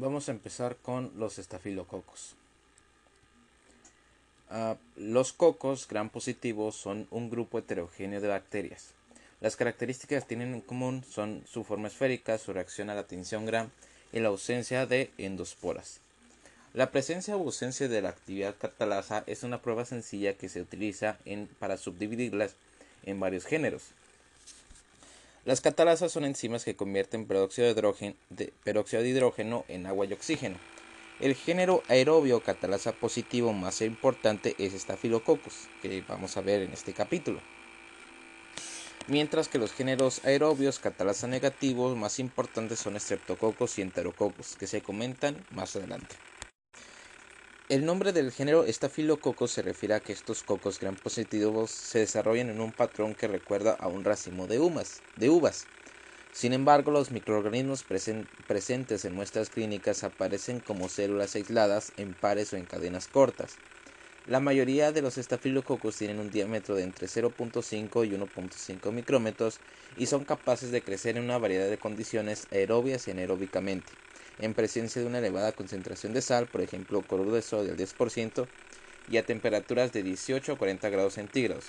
Vamos a empezar con los estafilococos. Ah, los cocos gram positivos son un grupo heterogéneo de bacterias. Las características que tienen en común son su forma esférica, su reacción a la tinción gram y la ausencia de endosporas. La presencia o ausencia de la actividad catalasa es una prueba sencilla que se utiliza para subdividirlas en varios géneros. Las catalasas son enzimas que convierten peróxido de, hidrógeno en agua y oxígeno. El género aerobio catalasa positivo más importante es Staphylococcus, que vamos a ver en este capítulo. Mientras que los géneros aerobios catalasa negativos más importantes son Streptococcus y Enterococcus, que se comentan más adelante. El nombre del género Staphylococcus se refiere a que estos cocos gran positivos se desarrollan en un patrón que recuerda a un racimo de, de uvas. Sin embargo, los microorganismos presentes en muestras clínicas aparecen como células aisladas en pares o en cadenas cortas. La mayoría de los estafilococos tienen un diámetro de entre 0.5 y 1.5 micrómetros y son capaces de crecer en una variedad de condiciones aerobias y anaeróbicamente en presencia de una elevada concentración de sal, por ejemplo cloruro de sodio al 10%, y a temperaturas de 18 a 40 grados centígrados.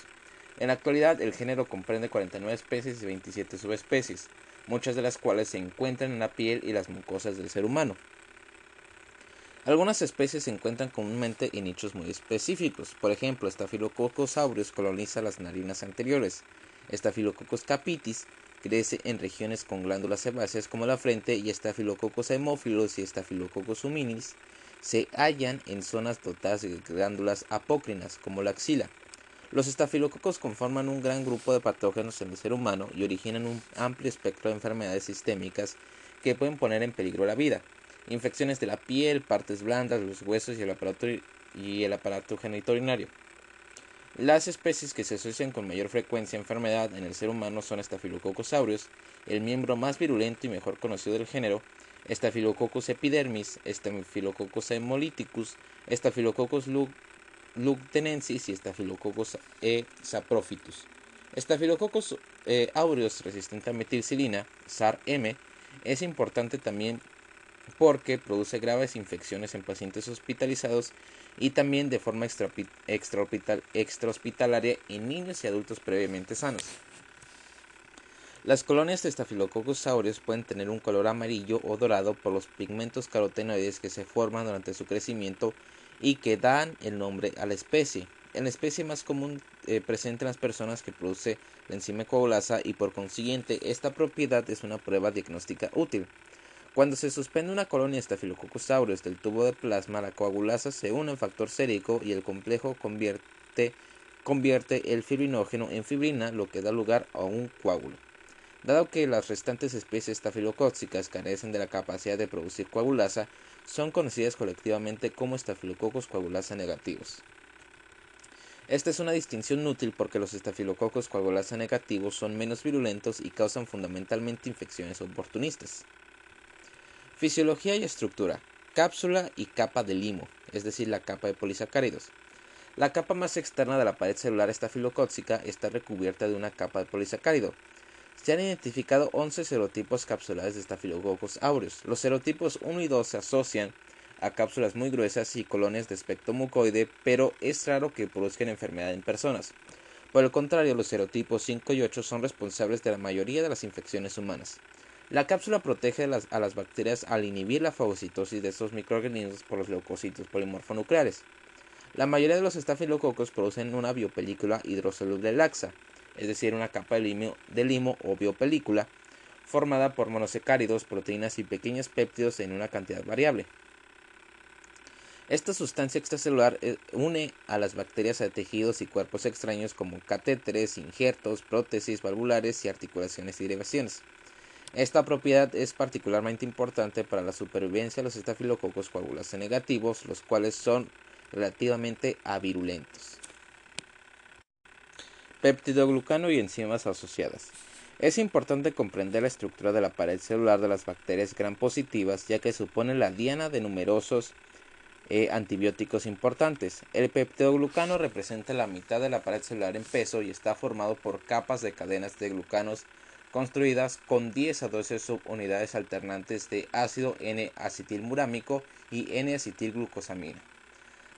En la actualidad, el género comprende 49 especies y 27 subespecies, muchas de las cuales se encuentran en la piel y las mucosas del ser humano. Algunas especies se encuentran comúnmente en nichos muy específicos, por ejemplo, Staphylococcus aureus coloniza las narinas anteriores, Staphylococcus capitis Crece en regiones con glándulas sebáceas como la frente y Staphylococcus hemófilos y Staphylococcus humilis se hallan en zonas dotadas de glándulas apócrinas como la axila. Los estafilococos conforman un gran grupo de patógenos en el ser humano y originan un amplio espectro de enfermedades sistémicas que pueden poner en peligro la vida. Infecciones de la piel, partes blandas, los huesos y el aparato, y el aparato genitorinario. Las especies que se asocian con mayor frecuencia a enfermedad en el ser humano son Staphylococcus aureus, el miembro más virulento y mejor conocido del género, Staphylococcus epidermis, Staphylococcus hemolyticus, Staphylococcus lugdunensis y Staphylococcus e saprophytus. Staphylococcus eh, aureus resistente a metilcilina, SAR-M, es importante también porque produce graves infecciones en pacientes hospitalizados y también de forma extrahospitalaria en niños y adultos previamente sanos. Las colonias de Staphylococcus aureus pueden tener un color amarillo o dorado por los pigmentos carotenoides que se forman durante su crecimiento y que dan el nombre a la especie. En la especie más común eh, presente en las personas que produce la enzima coagulasa y por consiguiente esta propiedad es una prueba diagnóstica útil. Cuando se suspende una colonia Staphylococcus aureus del tubo de plasma, la coagulasa se une en factor sérico y el complejo convierte, convierte el fibrinógeno en fibrina, lo que da lugar a un coágulo. Dado que las restantes especies estafilocóxicas carecen de la capacidad de producir coagulasa, son conocidas colectivamente como estafilococos coagulasa negativos. Esta es una distinción útil porque los estafilococos coagulasa negativos son menos virulentos y causan fundamentalmente infecciones oportunistas. Fisiología y estructura. Cápsula y capa de limo, es decir, la capa de polisacáridos. La capa más externa de la pared celular estafilocóxica está recubierta de una capa de polisacárido. Se han identificado 11 serotipos capsulares de Staphylococcus aureus. Los serotipos 1 y 2 se asocian a cápsulas muy gruesas y colonias de espectro mucoide, pero es raro que produzcan enfermedad en personas. Por el contrario, los serotipos 5 y 8 son responsables de la mayoría de las infecciones humanas. La cápsula protege a las, bacterias al inhibir la fagocitosis de estos microorganismos por los leucocitos polimorfonucleares. La mayoría de los estafilococos producen una biopelícula hidrosoluble laxa, es decir, una capa de limo, de limo o biopelícula formada por monosacáridos, proteínas y pequeños péptidos en una cantidad variable. Esta sustancia extracelular eh, une a las bacterias a tejidos y cuerpos extraños como catéteres, injertos, prótesis valvulares y articulaciones y derivaciones. Esta propiedad es particularmente importante para la supervivencia de los estafilococos coagulase negativos, los cuales son relativamente avirulentos. Peptidoglucano y enzimas asociadas. Es importante comprender la estructura de la pared celular de las bacterias gram positivas, ya que supone la diana de numerosos eh, antibióticos importantes. El peptidoglucano representa la mitad de la pared celular en peso y está formado por capas de cadenas de glucanos construidas con 10 a 12 subunidades alternantes de ácido N-acetilmurámico y N-acetilglucosamina.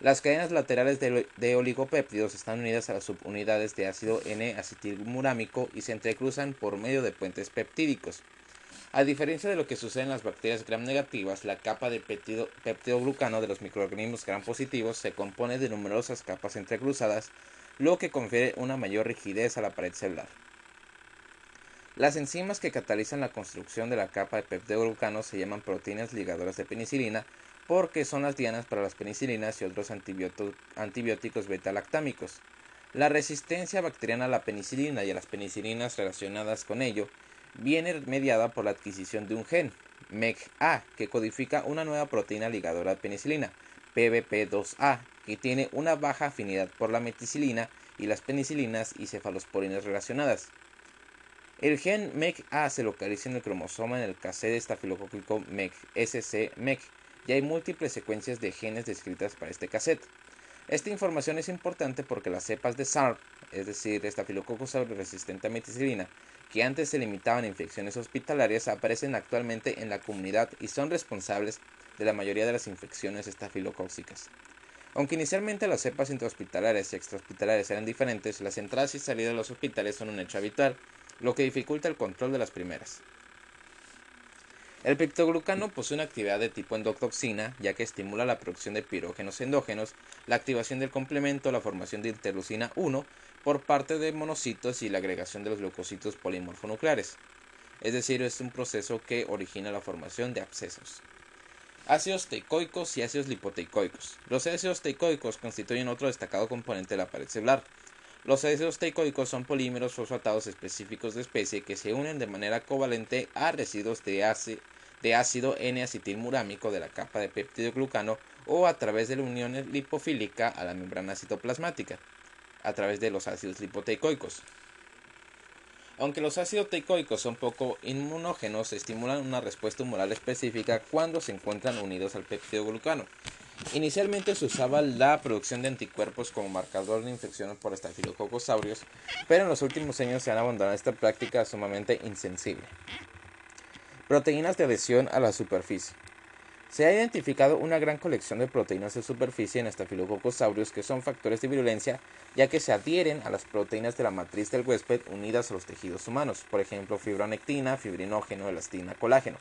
Las cadenas laterales de, oligopéptidos están unidas a las subunidades de ácido N-acetilmurámico y se entrecruzan por medio de puentes peptídicos. A diferencia de lo que sucede en las bacterias gram negativas, la capa de peptidoglucano de los microorganismos gram positivos se compone de numerosas capas entrecruzadas, lo que confiere una mayor rigidez a la pared celular. Las enzimas que catalizan la construcción de la capa de peptidoglucano se llaman proteínas ligadoras de penicilina porque son las dianas para las penicilinas y otros antibióticos beta-lactámicos. La resistencia bacteriana a la penicilina y a las penicilinas relacionadas con ello viene mediada por la adquisición de un gen, MECA, que codifica una nueva proteína ligadora de penicilina, PBP2A, que tiene una baja afinidad por la meticilina y las penicilinas y cefalosporinas relacionadas. El gen MEC-A se localiza en el cromosoma en el cassette estafilocócico MEC, SC MEC, y hay múltiples secuencias de genes descritas para este cassette. Esta información es importante porque las cepas de SARP, es decir, estafilococcus resistente a meticilina, que antes se limitaban a infecciones hospitalarias, aparecen actualmente en la comunidad y son responsables de la mayoría de las infecciones estafilocócicas. Aunque inicialmente las cepas intrahospitalarias y extrahospitalarias eran diferentes, las entradas y salidas de los hospitales son un hecho habitual, lo que dificulta el control de las primeras. El peptoglucano posee una actividad de tipo endotoxina, ya que estimula la producción de pirógenos endógenos, la activación del complemento, la formación de interleucina 1 por parte de monocitos y la agregación de los leucocitos polimorfonucleares. Es decir, es un proceso que origina la formación de abscesos. Ácidos teicoicos y ácidos lipoteicoicos. Los ácidos teicoicos constituyen otro destacado componente de la pared celular. Los ácidos teicoicos son polímeros fosfatados específicos de especie que se unen de manera covalente a residuos de, ácido N-acetilmurámico de la capa de peptidoglucano o a través de la unión lipofílica a la membrana citoplasmática, a través de los ácidos lipoteicoicos. Aunque los ácidos teicoicos son poco inmunógenos, estimulan una respuesta humoral específica cuando se encuentran unidos al peptidoglucano. Inicialmente se usaba la producción de anticuerpos como marcador de infección por estafilococcus aureus, pero en los últimos años se han abandonado esta práctica sumamente insensible. Proteínas de adhesión a la superficie. Se ha identificado una gran colección de proteínas de superficie en Staphylococcus aureus que son factores de virulencia ya que se adhieren a las proteínas de la matriz del huésped unidas a los tejidos humanos, por ejemplo fibronectina, fibrinógeno, elastina, colágeno.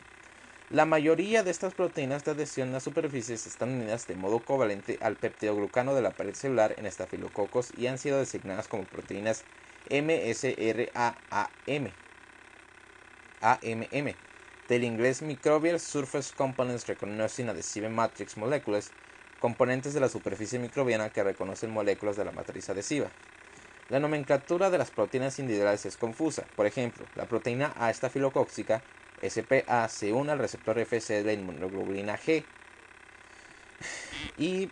La mayoría de estas proteínas de adhesión a superficies están unidas de modo covalente al peptidoglucano de la pared celular en estafilococos y han sido designadas como proteínas MSRAAM, AMM, del inglés Microbial Surface Components Recognizing Adhesive Matrix Molecules, componentes de la superficie microbiana que reconocen moléculas de la matriz adhesiva. La nomenclatura de las proteínas individuales es confusa. Por ejemplo, la proteína A estafilocóxica SPA se une al receptor FC de la inmunoglobulina G y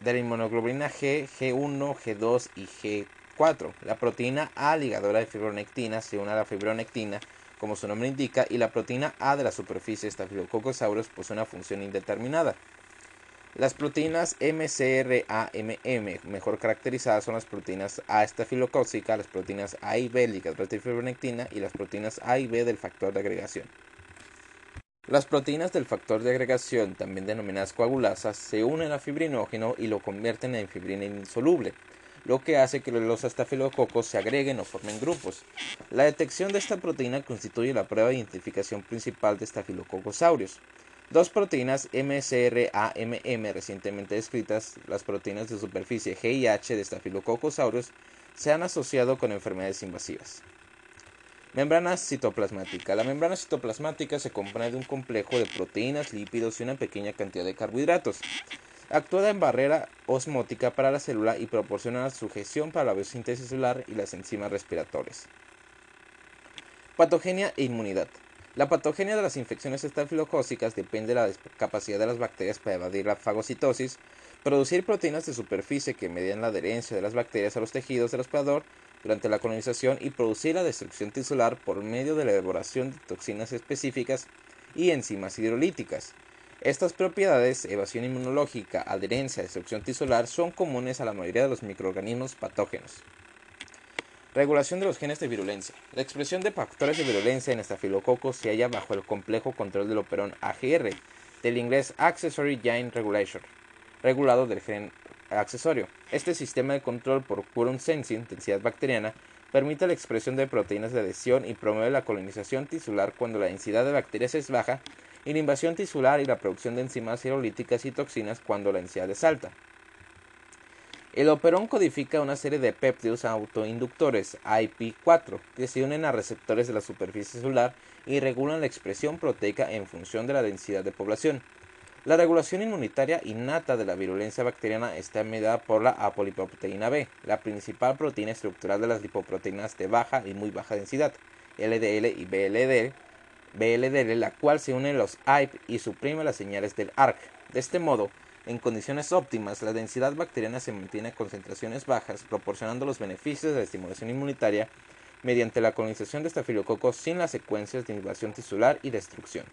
de la inmunoglobulina G, G1, G2 y G4. La proteína A ligadora de fibronectina se une a la fibronectina, como su nombre indica, y la proteína A de la superficie de Staphylococcus aureus posee una función indeterminada. Las proteínas MCRAMM mejor caracterizadas son las proteínas A estafilocócica, las proteínas A y B ligadoras de fibronectina y las proteínas A y B del factor de agregación. Las proteínas del factor de agregación, también denominadas coagulasas, se unen a fibrinógeno y lo convierten en fibrina insoluble, lo que hace que los estafilococos se agreguen o formen grupos. La detección de esta proteína constituye la prueba de identificación principal de Staphylococcus aureus. Dos proteínas MCRAMM recientemente descritas, las proteínas de superficie G y H de Staphylococcus aureus, se han asociado con enfermedades invasivas. Membrana citoplasmática. La membrana citoplasmática se compone de un complejo de proteínas, lípidos y una pequeña cantidad de carbohidratos. Actúa en barrera osmótica para la célula y proporciona sujeción para la biosíntesis celular y las enzimas respiratorias. Patogenia e inmunidad. La patogenia de las infecciones estafilocócicas depende de la capacidad de las bacterias para evadir la fagocitosis, producir proteínas de superficie que median la adherencia de las bacterias a los tejidos del hospedador durante la colonización y producir la destrucción tisular por medio de la elaboración de toxinas específicas y enzimas hidrolíticas. Estas propiedades, evasión inmunológica, adherencia, destrucción tisular, son comunes a la mayoría de los microorganismos patógenos. Regulación de los genes de virulencia. La expresión de factores de virulencia en estafilococos se halla bajo el complejo control del operón AGR, del inglés Accessory Gene Regulation, regulado del gen accesorio. Este sistema de control por quorum sensing, densidad bacteriana, permite la expresión de proteínas de adhesión y promueve la colonización tisular cuando la densidad de bacterias es baja y la invasión tisular y la producción de enzimas hidrolíticas y toxinas cuando la densidad es alta. El operón codifica una serie de péptidos autoinductores IP4 que se unen a receptores de la superficie celular y regulan la expresión proteica en función de la densidad de población. La regulación inmunitaria innata de la virulencia bacteriana está mediada por la apolipoproteína B, la principal proteína estructural de las lipoproteínas de baja y muy baja densidad, LDL y BLDL, BLDL la cual se une a los IP y suprime las señales del ARC. De este modo, en condiciones óptimas, la densidad bacteriana se mantiene a concentraciones bajas, proporcionando los beneficios de la estimulación inmunitaria mediante la colonización de estafilococos sin las secuencias de invasión tisular y destrucción.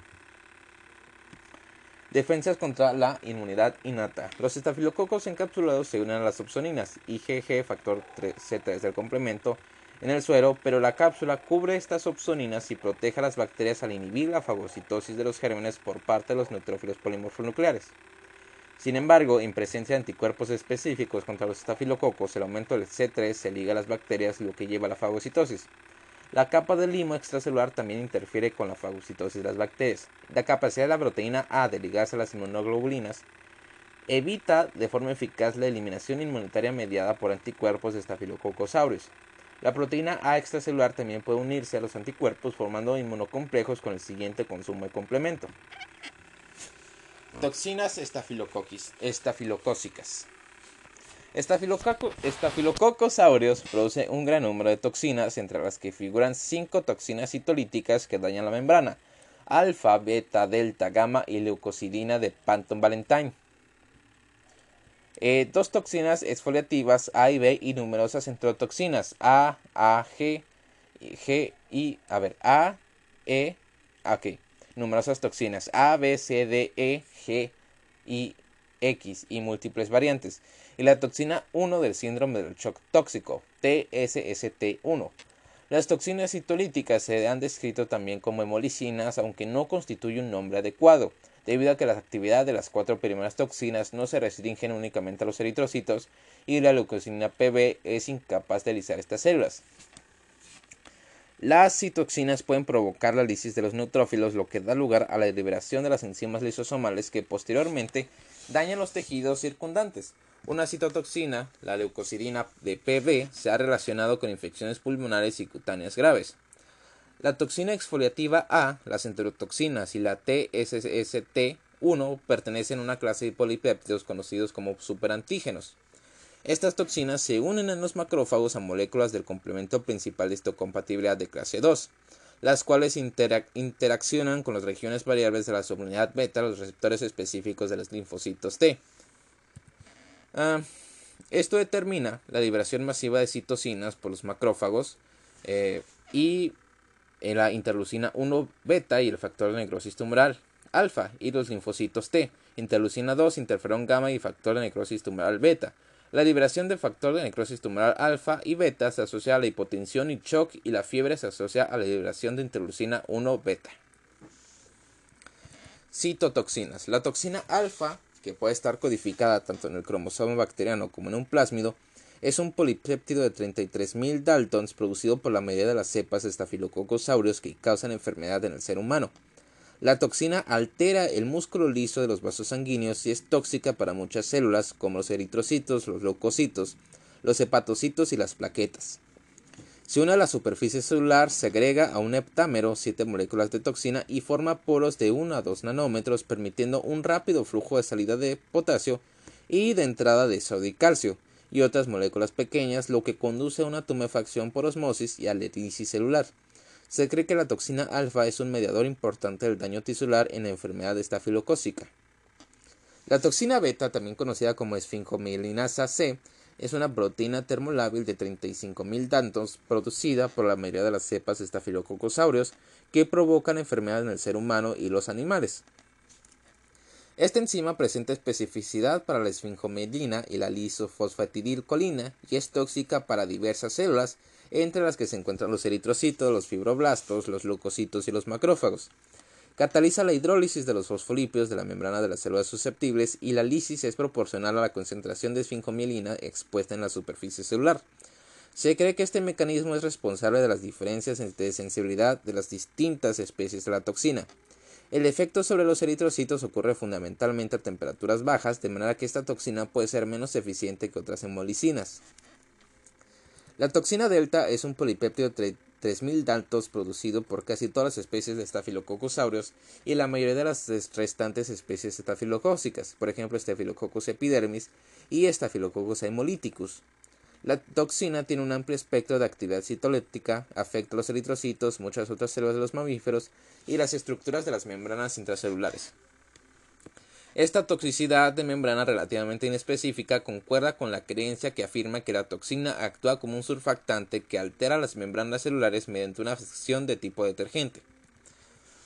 Defensas contra la inmunidad innata. Los estafilococos encapsulados se unen a las opsoninas, IgG, factor C3 del complemento, en el suero, pero la cápsula cubre estas opsoninas y protege a las bacterias al inhibir la fagocitosis de los gérmenes por parte de los neutrófilos polimorfonucleares. Sin embargo, en presencia de anticuerpos específicos contra los estafilococos, el aumento del C3 se liga a las bacterias, lo que lleva a la fagocitosis. La capa de limo extracelular también interfiere con la fagocitosis de las bacterias. La capacidad de la proteína A de ligarse a las inmunoglobulinas evita de forma eficaz la eliminación inmunitaria mediada por anticuerpos de estafilococos aureus. La proteína A extracelular también puede unirse a los anticuerpos formando inmunocomplejos con el siguiente consumo de complemento. Toxinas estafilocócicas. Estafilococos aureus produce un gran número de toxinas, entre las que figuran cinco toxinas citolíticas que dañan la membrana: alfa, beta, delta, gamma y leucocidina de Panton Valentine. Eh, dos toxinas exfoliativas A y B y numerosas enterotoxinas A, A, G, G y a ver A, E, ok numerosas toxinas A, B, C, D, E, G y X y múltiples variantes, y la toxina 1 del síndrome del shock tóxico, TSST1. Las toxinas citolíticas se han descrito también como hemolicinas, aunque no constituye un nombre adecuado, debido a que la actividad de las cuatro primeras toxinas no se restringen únicamente a los eritrocitos y la leucocina PB es incapaz de lisar estas células. Las citoxinas pueden provocar la lisis de los neutrófilos, lo que da lugar a la liberación de las enzimas lisosomales que posteriormente dañan los tejidos circundantes. Una citotoxina, la leucocidina de PB, se ha relacionado con infecciones pulmonares y cutáneas graves. La toxina exfoliativa A, las enterotoxinas y la TSST1 pertenecen a una clase de polipéptidos conocidos como superantígenos. Estas toxinas se unen en los macrófagos a moléculas del complemento principal de histocompatibilidad de clase 2, las cuales interaccionan con las regiones variables de la subunidad beta, los receptores específicos de los linfocitos T. Ah, esto determina la liberación masiva de citocinas por los macrófagos eh, y la interleucina 1 beta y el factor de necrosis tumoral alfa y los linfocitos T, interleucina 2, interferón gamma y factor de necrosis tumoral beta. La liberación del factor de necrosis tumoral alfa y beta se asocia a la hipotensión y shock y la fiebre se asocia a la liberación de interleucina 1 beta. Citotoxinas. La toxina alfa, que puede estar codificada tanto en el cromosoma bacteriano como en un plásmido, es un polipéptido de 33.000 daltons producido por la mayoría de las cepas de Staphylococcus aureus que causan enfermedad en el ser humano. La toxina altera el músculo liso de los vasos sanguíneos y es tóxica para muchas células como los eritrocitos, los leucocitos, los hepatocitos y las plaquetas. Se une a la superficie celular, se agrega a un heptámero 7 moléculas de toxina y forma poros de 1 a 2 nanómetros, permitiendo un rápido flujo de salida de potasio y de entrada de sodio y calcio y otras moléculas pequeñas, lo que conduce a una tumefacción por osmosis y alergisis celular. Se cree que la toxina alfa es un mediador importante del daño tisular en la enfermedad estafilocócica. La toxina beta, también conocida como esfingomelinasa C, es una proteína termolábil de 35.000 dantos producida por la mayoría de las cepas aureus que provocan enfermedades en el ser humano y los animales. Esta enzima presenta especificidad para la esfingomelina y la lisofosfatidilcolina y es tóxica para diversas células entre las que se encuentran los eritrocitos, los fibroblastos, los leucocitos y los macrófagos. Cataliza la hidrólisis de los fosfolípidos de la membrana de las células susceptibles y la lisis es proporcional a la concentración de esfincomielina expuesta en la superficie celular. Se cree que este mecanismo es responsable de las diferencias de sensibilidad de las distintas especies de la toxina. El efecto sobre los eritrocitos ocurre fundamentalmente a temperaturas bajas, de manera que esta toxina puede ser menos eficiente que otras hemolicinas. La toxina delta es un polipéptido 3.000 daltos producido por casi todas las especies de Staphylococcus aureus y la mayoría de las restantes especies estafilocócicas, por ejemplo Staphylococcus epidermis y Staphylococcus hemolyticus. La toxina tiene un amplio espectro de actividad citoléptica, afecta los eritrocitos, muchas otras células de los mamíferos y las estructuras de las membranas intracelulares. Esta toxicidad de membrana relativamente inespecífica concuerda con la creencia que afirma que la toxina actúa como un surfactante que altera las membranas celulares mediante una acción de tipo detergente.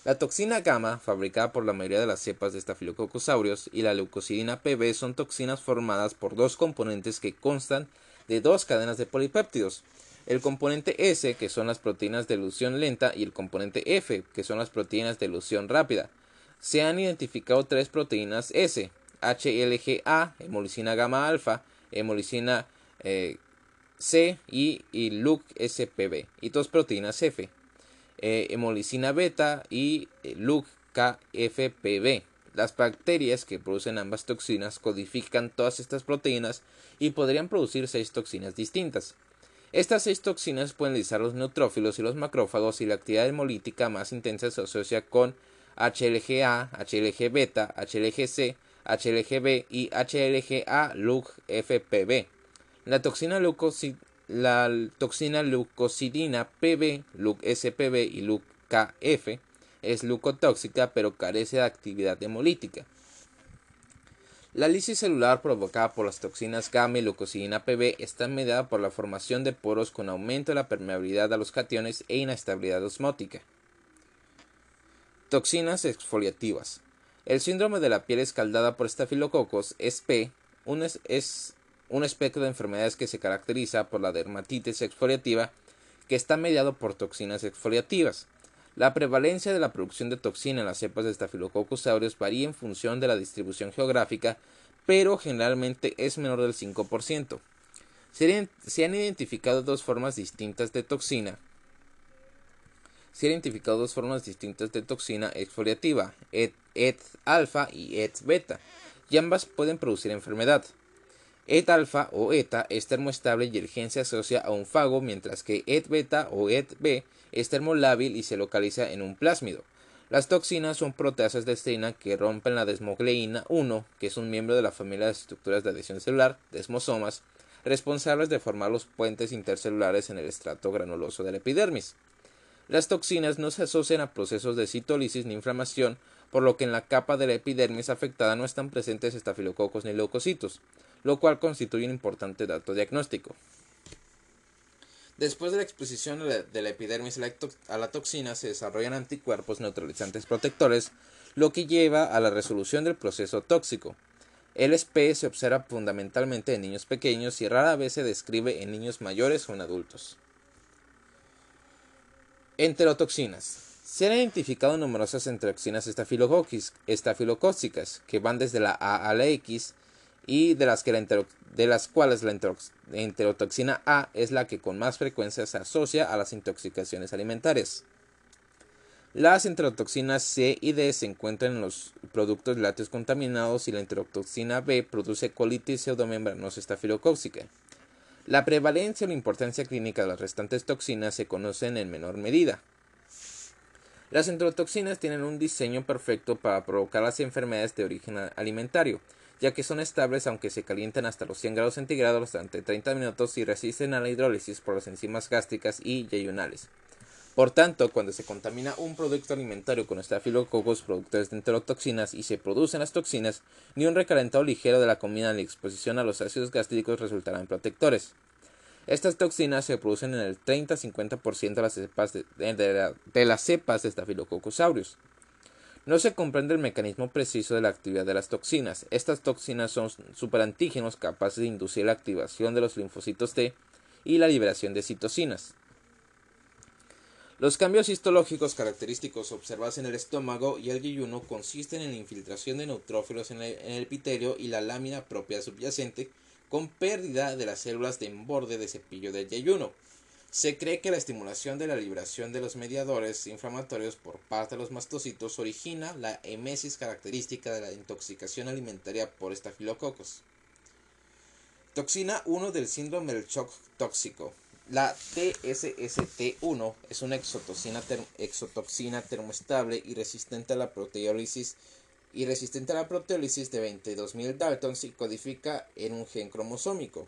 La toxina gamma, fabricada por la mayoría de las cepas de Staphylococcus aureus, y la leucocidina PB son toxinas formadas por dos componentes que constan de dos cadenas de polipéptidos. El componente S, que son las proteínas de elusión lenta, y el componente F, que son las proteínas de elusión rápida se han identificado tres proteínas S, HLGA, hemolicina gamma alfa, hemolicina eh, C y, y LUC-SPB, y dos proteínas F, eh, hemolicina beta y eh, LUC-KFPB. Las bacterias que producen ambas toxinas codifican todas estas proteínas y podrían producir seis toxinas distintas. Estas seis toxinas pueden lisar los neutrófilos y los macrófagos y la actividad hemolítica más intensa se asocia con HLGA, HLG-beta, HLG-C, HLG-B y HLGA-LUC-FPB. La toxina, la toxina PB, LUC-SPB y LUC-KF es leucotóxica pero carece de actividad hemolítica. La lisis celular provocada por las toxinas gamma y leucocidina PB está mediada por la formación de poros con aumento de la permeabilidad a los cationes e inestabilidad osmótica. Toxinas exfoliativas. El síndrome de la piel escaldada por estafilococos SP un es, un espectro de enfermedades que se caracteriza por la dermatitis exfoliativa que está mediado por toxinas exfoliativas. La prevalencia de la producción de toxina en las cepas de Staphylococcus aureus varía en función de la distribución geográfica, pero generalmente es menor del 5%. Se han identificado dos formas distintas de toxina, se han identificado dos formas distintas de toxina exfoliativa, ET-alfa y ET-beta, y ambas pueden producir enfermedad. ET-alfa o ETA es termoestable y el gen se asocia a un fago, mientras que ET-beta o ET-B es termolábil y se localiza en un plásmido. Las toxinas son proteasas de estrina que rompen la desmogleína 1, que es un miembro de la familia de estructuras de adhesión celular, desmosomas, responsables de formar los puentes intercelulares en el estrato granuloso de la epidermis. Las toxinas no se asocian a procesos de citólisis ni inflamación, por lo que en la capa de la epidermis afectada no están presentes estafilococos ni leucocitos, lo cual constituye un importante dato diagnóstico. Después de la exposición de la epidermis a la toxina se desarrollan anticuerpos neutralizantes protectores, lo que lleva a la resolución del proceso tóxico. El SP se observa fundamentalmente en niños pequeños y rara vez se describe en niños mayores o en adultos. Enterotoxinas. Se han identificado numerosas enterotoxinas estafilocócicas que van desde la A a la X y de las, que de las cuales la enterotoxina A es la que con más frecuencia se asocia a las intoxicaciones alimentarias. Las enterotoxinas C y D se encuentran en los productos lácteos contaminados y la enterotoxina B produce colitis pseudomembranosa estafilocócica. La prevalencia o la importancia clínica de las restantes toxinas se conocen en menor medida. Las enterotoxinas tienen un diseño perfecto para provocar las enfermedades de origen alimentario, ya que son estables aunque se calientan hasta los 100 grados centígrados durante 30 minutos y resisten a la hidrólisis por las enzimas gástricas y yeyunales. Por tanto, cuando se contamina un producto alimentario con estafilococos productores de enterotoxinas y se producen las toxinas, ni un recalentado ligero de la comida ni exposición a los ácidos gástricos resultarán protectores. Estas toxinas se producen en el 30-50% de las cepas de, de, las cepas de Staphylococcus aureus. No se comprende el mecanismo preciso de la actividad de las toxinas. Estas toxinas son superantígenos capaces de inducir la activación de los linfocitos T y la liberación de citocinas. Los cambios histológicos característicos observados en el estómago y el yeyuno consisten en infiltración de neutrófilos en el, epitelio y la lámina propia subyacente con pérdida de las células de emborde de cepillo del yeyuno. Se cree que la estimulación de la liberación de los mediadores inflamatorios por parte de los mastocitos origina la emesis característica de la intoxicación alimentaria por estafilococos. Toxina 1 del síndrome del shock tóxico. La TSST1 es una exotoxina termoestable y resistente a la proteólisis y resistente a la proteólisis de 22.000 Daltons y codifica en un gen cromosómico.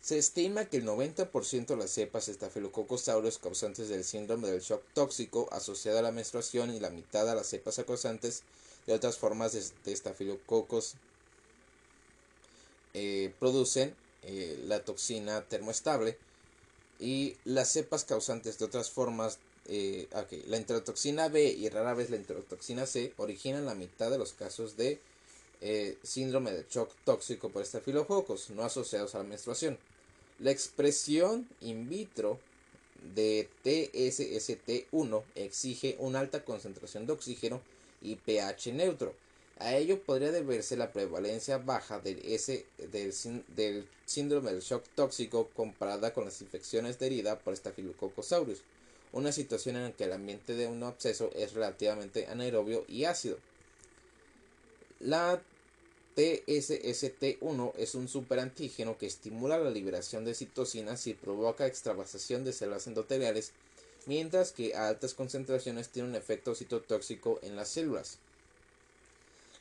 Se estima que el 90% de las cepas Staphylococcus aureus causantes del síndrome del shock tóxico asociado a la menstruación y la mitad a las cepas causantes de otras formas de, Staphylococcus eh, producen eh, la toxina termoestable y las cepas causantes de otras formas eh, la enterotoxina B y rara vez la enterotoxina C originan la mitad de los casos de síndrome de shock tóxico por estafilococos no asociados a la menstruación. La expresión in vitro de TSST1 exige una alta concentración de oxígeno y pH neutro. A ello podría deberse la prevalencia baja del, síndrome del shock tóxico comparada con las infecciones de herida por Staphylococcus una situación en la que el ambiente de un absceso es relativamente anaerobio y ácido. La TSST1 es un superantígeno que estimula la liberación de citocinas y provoca extravasación de células endoteliales, mientras que a altas concentraciones tiene un efecto citotóxico en las células.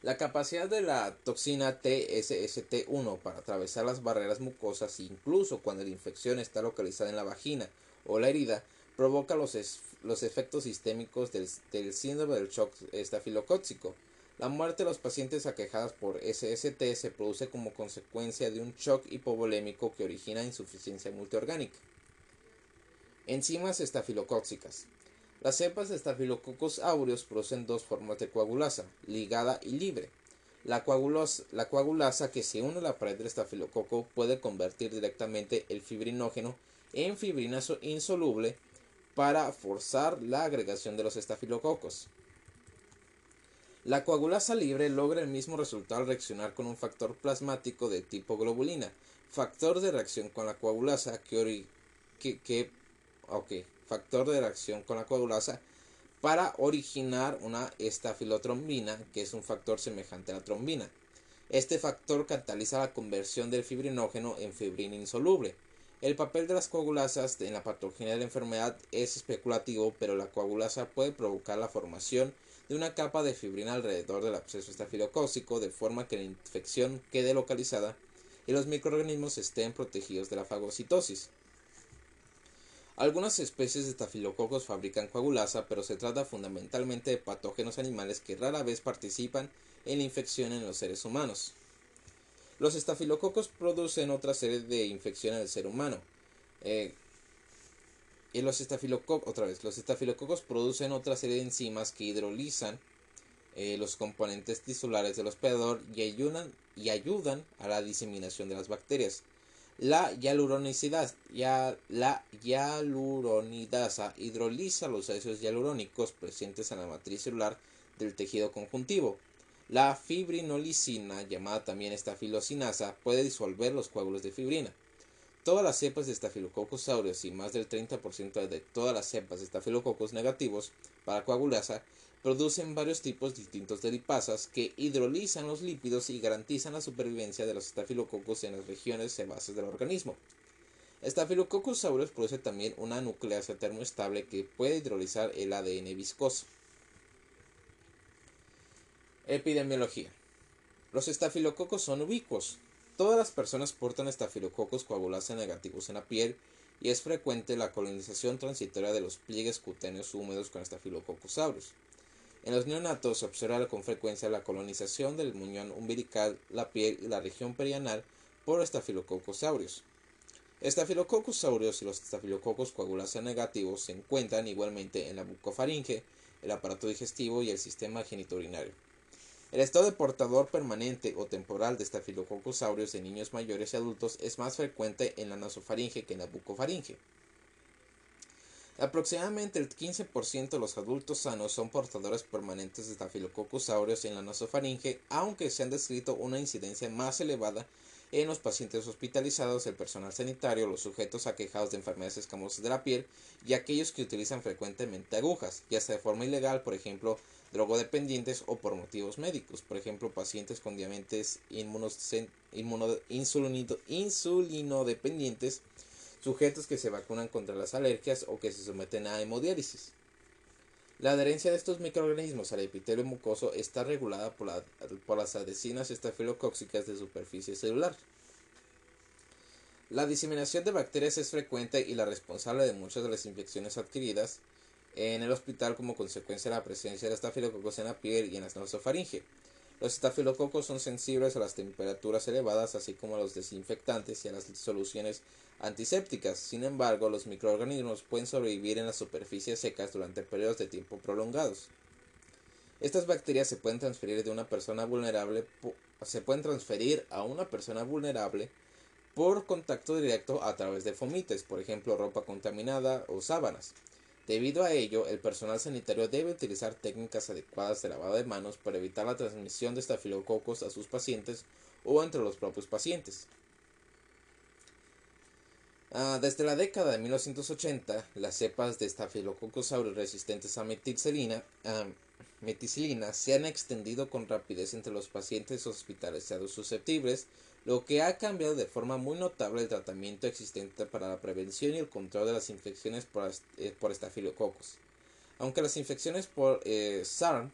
La capacidad de la toxina TSST1 para atravesar las barreras mucosas, incluso cuando la infección está localizada en la vagina o la herida, provoca los, efectos sistémicos del, del síndrome del shock estafilocóxico la muerte de los pacientes aquejados por SST se produce como consecuencia de un shock hipovolémico que origina insuficiencia multiorgánica. Enzimas estafilocóxicas. Las cepas de Staphylococcus aureus producen dos formas de coagulasa, ligada y libre. La, la coagulasa que se une a la pared del estafilococo puede convertir directamente el fibrinógeno en fibrina insoluble para forzar la agregación de los estafilococos. La coagulasa libre logra el mismo resultado al reaccionar con un factor plasmático de tipo globulina, factor de reacción con la coagulasa que, que, factor de reacción con la coagulasa para originar una estafilotrombina, que es un factor semejante a la trombina. Este factor cataliza la conversión del fibrinógeno en fibrina insoluble. El papel de las coagulasas en la patogenia de la enfermedad es especulativo, pero la coagulasa puede provocar la formación de una capa de fibrina alrededor del absceso estafilocócico de forma que la infección quede localizada y los microorganismos estén protegidos de la fagocitosis. Algunas especies de estafilococos fabrican coagulasa, pero se trata fundamentalmente de patógenos animales que rara vez participan en la infección en los seres humanos. Los estafilococos producen otra serie de infecciones del ser humano. Eh, y los estafilococos, otra vez, los estafilococos producen otra serie de enzimas que hidrolizan eh, los componentes tisulares del hospedador y ayudan a la diseminación de las bacterias. La hialuronicidad, ya, la hialuronidasa hidroliza los ácidos hialurónicos presentes en la matriz celular del tejido conjuntivo. La fibrinolicina, llamada también estafilocinasa, puede disolver los coágulos de fibrina. Todas las cepas de Staphylococcus aureus y más del 30% de todas las cepas de Staphylococcus negativos para coagulasa producen varios tipos distintos de lipasas que hidrolizan los lípidos y garantizan la supervivencia de los estafilococcus en las regiones sebáceas del organismo. Staphylococcus aureus produce también una nucleasa termoestable que puede hidrolizar el ADN viscoso. Epidemiología. Los estafilococos son ubicuos, Todas las personas portan estafilococos coagulasa negativos en la piel y es frecuente la colonización transitoria de los pliegues cutáneos húmedos con estafilococos aureus. En los neonatos se observa con frecuencia la colonización del muñón umbilical, la piel y la región perianal por estafilococos aureus. Estafilococcus aureus y los estafilococos coagulasa negativos se encuentran igualmente en la bucofaringe, el aparato digestivo y el sistema genitourinario. El estado de portador permanente o temporal de Staphylococcus aureus en niños mayores y adultos es más frecuente en la nasofaringe que en la bucofaringe. Aproximadamente el 15% de los adultos sanos son portadores permanentes de Staphylococcus aureus en la nasofaringe, aunque se han descrito una incidencia más elevada en los pacientes hospitalizados, el personal sanitario, los sujetos aquejados de enfermedades escamosas de la piel y aquellos que utilizan frecuentemente agujas, ya sea de forma ilegal, por ejemplo, drogodependientes o por motivos médicos, por ejemplo, pacientes con diabetes insulinodependientes sujetos que se vacunan contra las alergias o que se someten a hemodiálisis. La adherencia de estos microorganismos al epitelio mucoso está regulada por, las adhesinas estafilocóxicas de superficie celular. La diseminación de bacterias es frecuente y la responsable de muchas de las infecciones adquiridas en el hospital como consecuencia de la presencia de estafilococos en la piel y en la nasofaringe. Los estafilococos son sensibles a las temperaturas elevadas, así como a los desinfectantes y a las soluciones antisépticas. Sin embargo, los microorganismos pueden sobrevivir en las superficies secas durante periodos de tiempo prolongados. Estas bacterias se pueden transferir de una persona vulnerable se pueden transferir a una persona vulnerable por contacto directo a través de fomites, por ejemplo, ropa contaminada o sábanas. Debido a ello, el personal sanitario debe utilizar técnicas adecuadas de lavado de manos para evitar la transmisión de estafilococos a sus pacientes o entre los propios pacientes. Ah, desde la década de 1980, las cepas de Staphylococcus aureus resistentes a meticilina, ah, meticilina se han extendido con rapidez entre los pacientes hospitalizados susceptibles lo que ha cambiado de forma muy notable el tratamiento existente para la prevención y el control de las infecciones por, eh, estafilococos. Aunque las infecciones por eh, SARM,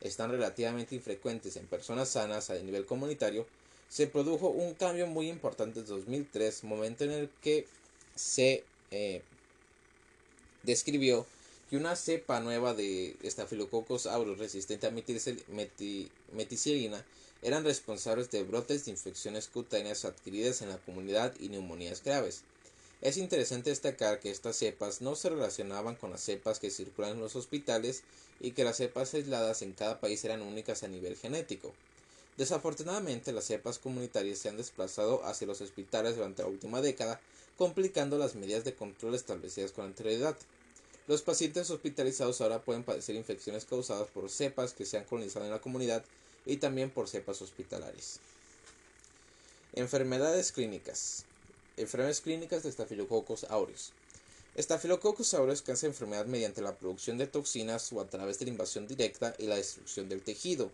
están relativamente infrecuentes en personas sanas a nivel comunitario, se produjo un cambio muy importante en 2003, momento en el que se eh, describió que una cepa nueva de Staphylococcus aureus resistente a meticilina eran responsables de brotes de infecciones cutáneas adquiridas en la comunidad y neumonías graves. Es interesante destacar que estas cepas no se relacionaban con las cepas que circulan en los hospitales y que las cepas aisladas en cada país eran únicas a nivel genético. Desafortunadamente, las cepas comunitarias se han desplazado hacia los hospitales durante la última década, complicando las medidas de control establecidas con anterioridad. Los pacientes hospitalizados ahora pueden padecer infecciones causadas por cepas que se han colonizado en la comunidad y también por cepas hospitalarias. Enfermedades clínicas. Enfermedades clínicas de Staphylococcus aureus. Staphylococcus aureus causa enfermedad mediante la producción de toxinas o a través de la invasión directa y la destrucción del tejido.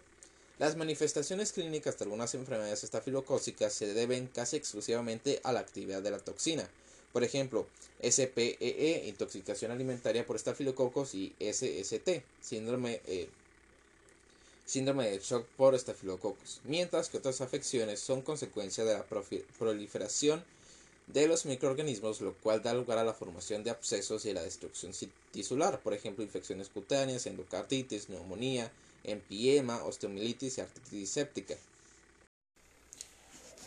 Las manifestaciones clínicas de algunas enfermedades estafilocócicas se deben casi exclusivamente a la actividad de la toxina. Por ejemplo, SPEE, e, intoxicación alimentaria por estafilococos y SST, síndrome eh, síndrome de shock por estafilococos, mientras que otras afecciones son consecuencia de la proliferación de los microorganismos, lo cual da lugar a la formación de abscesos y la destrucción tisular, por ejemplo, infecciones cutáneas, endocarditis, neumonía, empiema, osteomielitis y artritis séptica.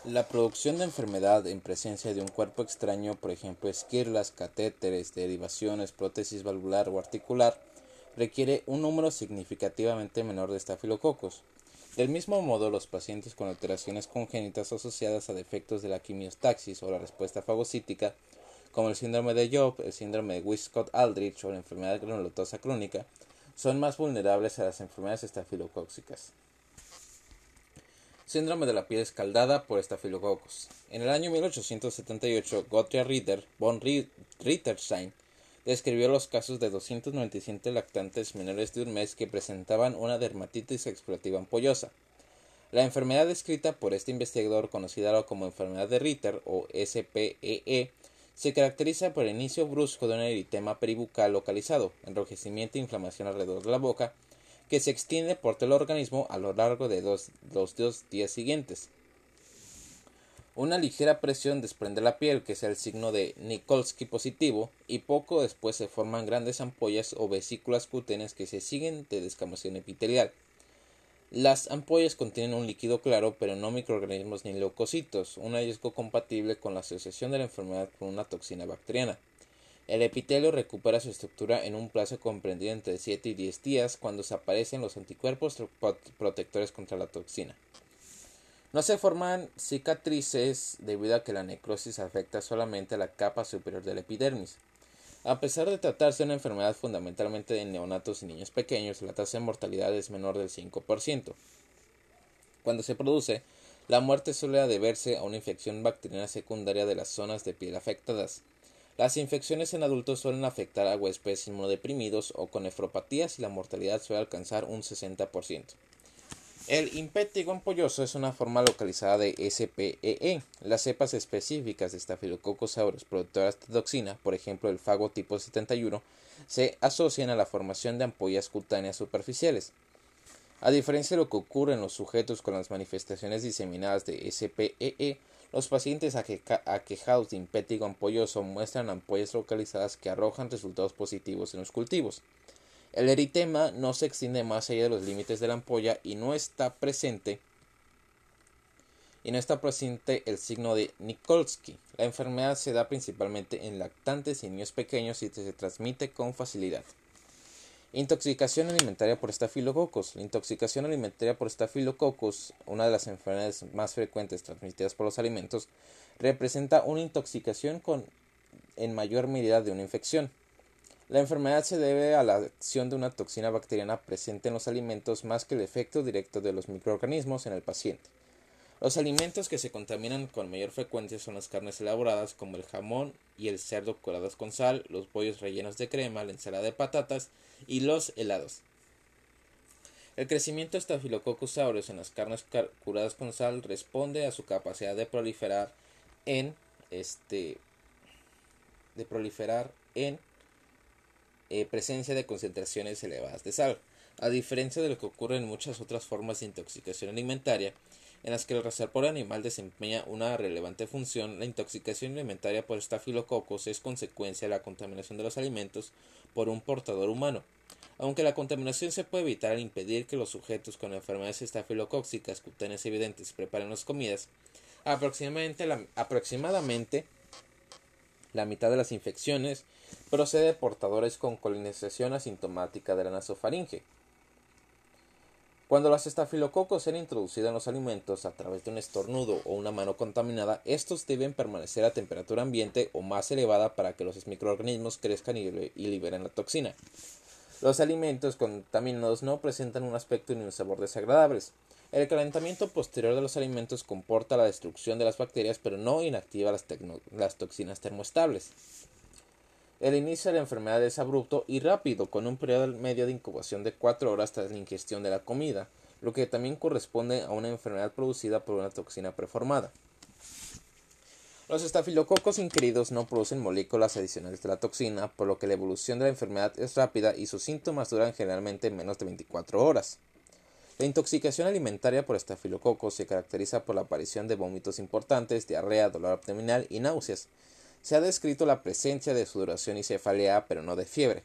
La producción de enfermedad en presencia de un cuerpo extraño, por ejemplo, esquirlas, catéteres, derivaciones, prótesis valvular o articular, requiere un número significativamente menor de estafilococos. Del mismo modo, los pacientes con alteraciones congénitas asociadas a defectos de la quimiostaxis o la respuesta fagocítica, como el síndrome de Job, el síndrome de Wiskott-Aldrich o la enfermedad granulosa crónica, son más vulnerables a las enfermedades estafilocóxicas. Síndrome de la piel escaldada por estafilococos. En el año 1878, Gottlieb Ritter von Ritterstein describió los casos de 297 lactantes menores de un mes que presentaban una dermatitis explorativa ampollosa. La enfermedad descrita por este investigador, conocida como enfermedad de Ritter o SPEE, e, se caracteriza por el inicio brusco de un eritema peribucal localizado, enrojecimiento e inflamación alrededor de la boca, que se extiende por todo el organismo a lo largo de los dos días siguientes. Una ligera presión desprende la piel, que es el signo de Nikolsky positivo, y poco después se forman grandes ampollas o vesículas cutáneas que se siguen de descamación epitelial. Las ampollas contienen un líquido claro, pero no microorganismos ni leucocitos, un hallazgo compatible con la asociación de la enfermedad con una toxina bacteriana. El epitelio recupera su estructura en un plazo comprendido entre 7 y 10 días cuando se aparecen los anticuerpos protectores contra la toxina. No se forman cicatrices debido a que la necrosis afecta solamente a la capa superior del epidermis. A pesar de tratarse de una enfermedad fundamentalmente de neonatos y niños pequeños, la tasa de mortalidad es menor del 5%. Cuando se produce, la muerte suele deberse a una infección bacteriana secundaria de las zonas de piel afectadas. Las infecciones en adultos suelen afectar a huéspedes inmunodeprimidos o con nefropatías y la mortalidad suele alcanzar un 60%. El impétigo ampolloso es una forma localizada de SPEE. E. Las cepas específicas de Staphylococcus aureus productoras de toxina, por ejemplo el fago tipo 71, se asocian a la formación de ampollas cutáneas superficiales. A diferencia de lo que ocurre en los sujetos con las manifestaciones diseminadas de SPEE, e, los pacientes aquejados de impétigo ampolloso muestran ampollas localizadas que arrojan resultados positivos en los cultivos. El eritema no se extiende más allá de los límites de la ampolla y no está presente y no está presente el signo de Nikolsky. La enfermedad se da principalmente en lactantes y niños pequeños y se transmite con facilidad. Intoxicación alimentaria por estafilococos. La intoxicación alimentaria por estafilococos, una de las enfermedades más frecuentes transmitidas por los alimentos, representa una intoxicación con en mayor medida de una infección. La enfermedad se debe a la acción de una toxina bacteriana presente en los alimentos más que el efecto directo de los microorganismos en el paciente. Los alimentos que se contaminan con mayor frecuencia son las carnes elaboradas como el jamón y el cerdo curados con sal, los bollos rellenos de crema, la ensalada de patatas y los helados. El crecimiento de Staphylococcus aureus en las carnes curadas con sal responde a su capacidad de proliferar en este de proliferar en eh, presencia de concentraciones elevadas de sal, a diferencia de lo que ocurre en muchas otras formas de intoxicación alimentaria, en las que el reservorio animal desempeña una relevante función, la intoxicación alimentaria por estafilococos es consecuencia de la contaminación de los alimentos por un portador humano. Aunque la contaminación se puede evitar al impedir que los sujetos con enfermedades estafilocóxicas cutáneas evidentes preparen las comidas, aproximadamente la, aproximadamente la mitad de las infecciones procede de portadores con colonización asintomática de la nasofaringe. Cuando los estafilococos sean introducidos en los alimentos a través de un estornudo o una mano contaminada, estos deben permanecer a temperatura ambiente o más elevada para que los microorganismos crezcan y, liberen la toxina. Los alimentos contaminados no presentan un aspecto ni un sabor desagradables. El calentamiento posterior de los alimentos comporta la destrucción de las bacterias, pero no inactiva las, las toxinas termoestables. El inicio de la enfermedad es abrupto y rápido, con un periodo medio de incubación de 4 horas tras la ingestión de la comida, lo que también corresponde a una enfermedad producida por una toxina preformada. Los estafilococos ingeridos no producen moléculas adicionales de la toxina, por lo que la evolución de la enfermedad es rápida y sus síntomas duran generalmente menos de 24 horas. La intoxicación alimentaria por estafilococos se caracteriza por la aparición de vómitos importantes, diarrea, dolor abdominal y náuseas, se ha descrito la presencia de sudoración y cefalea, pero no de fiebre.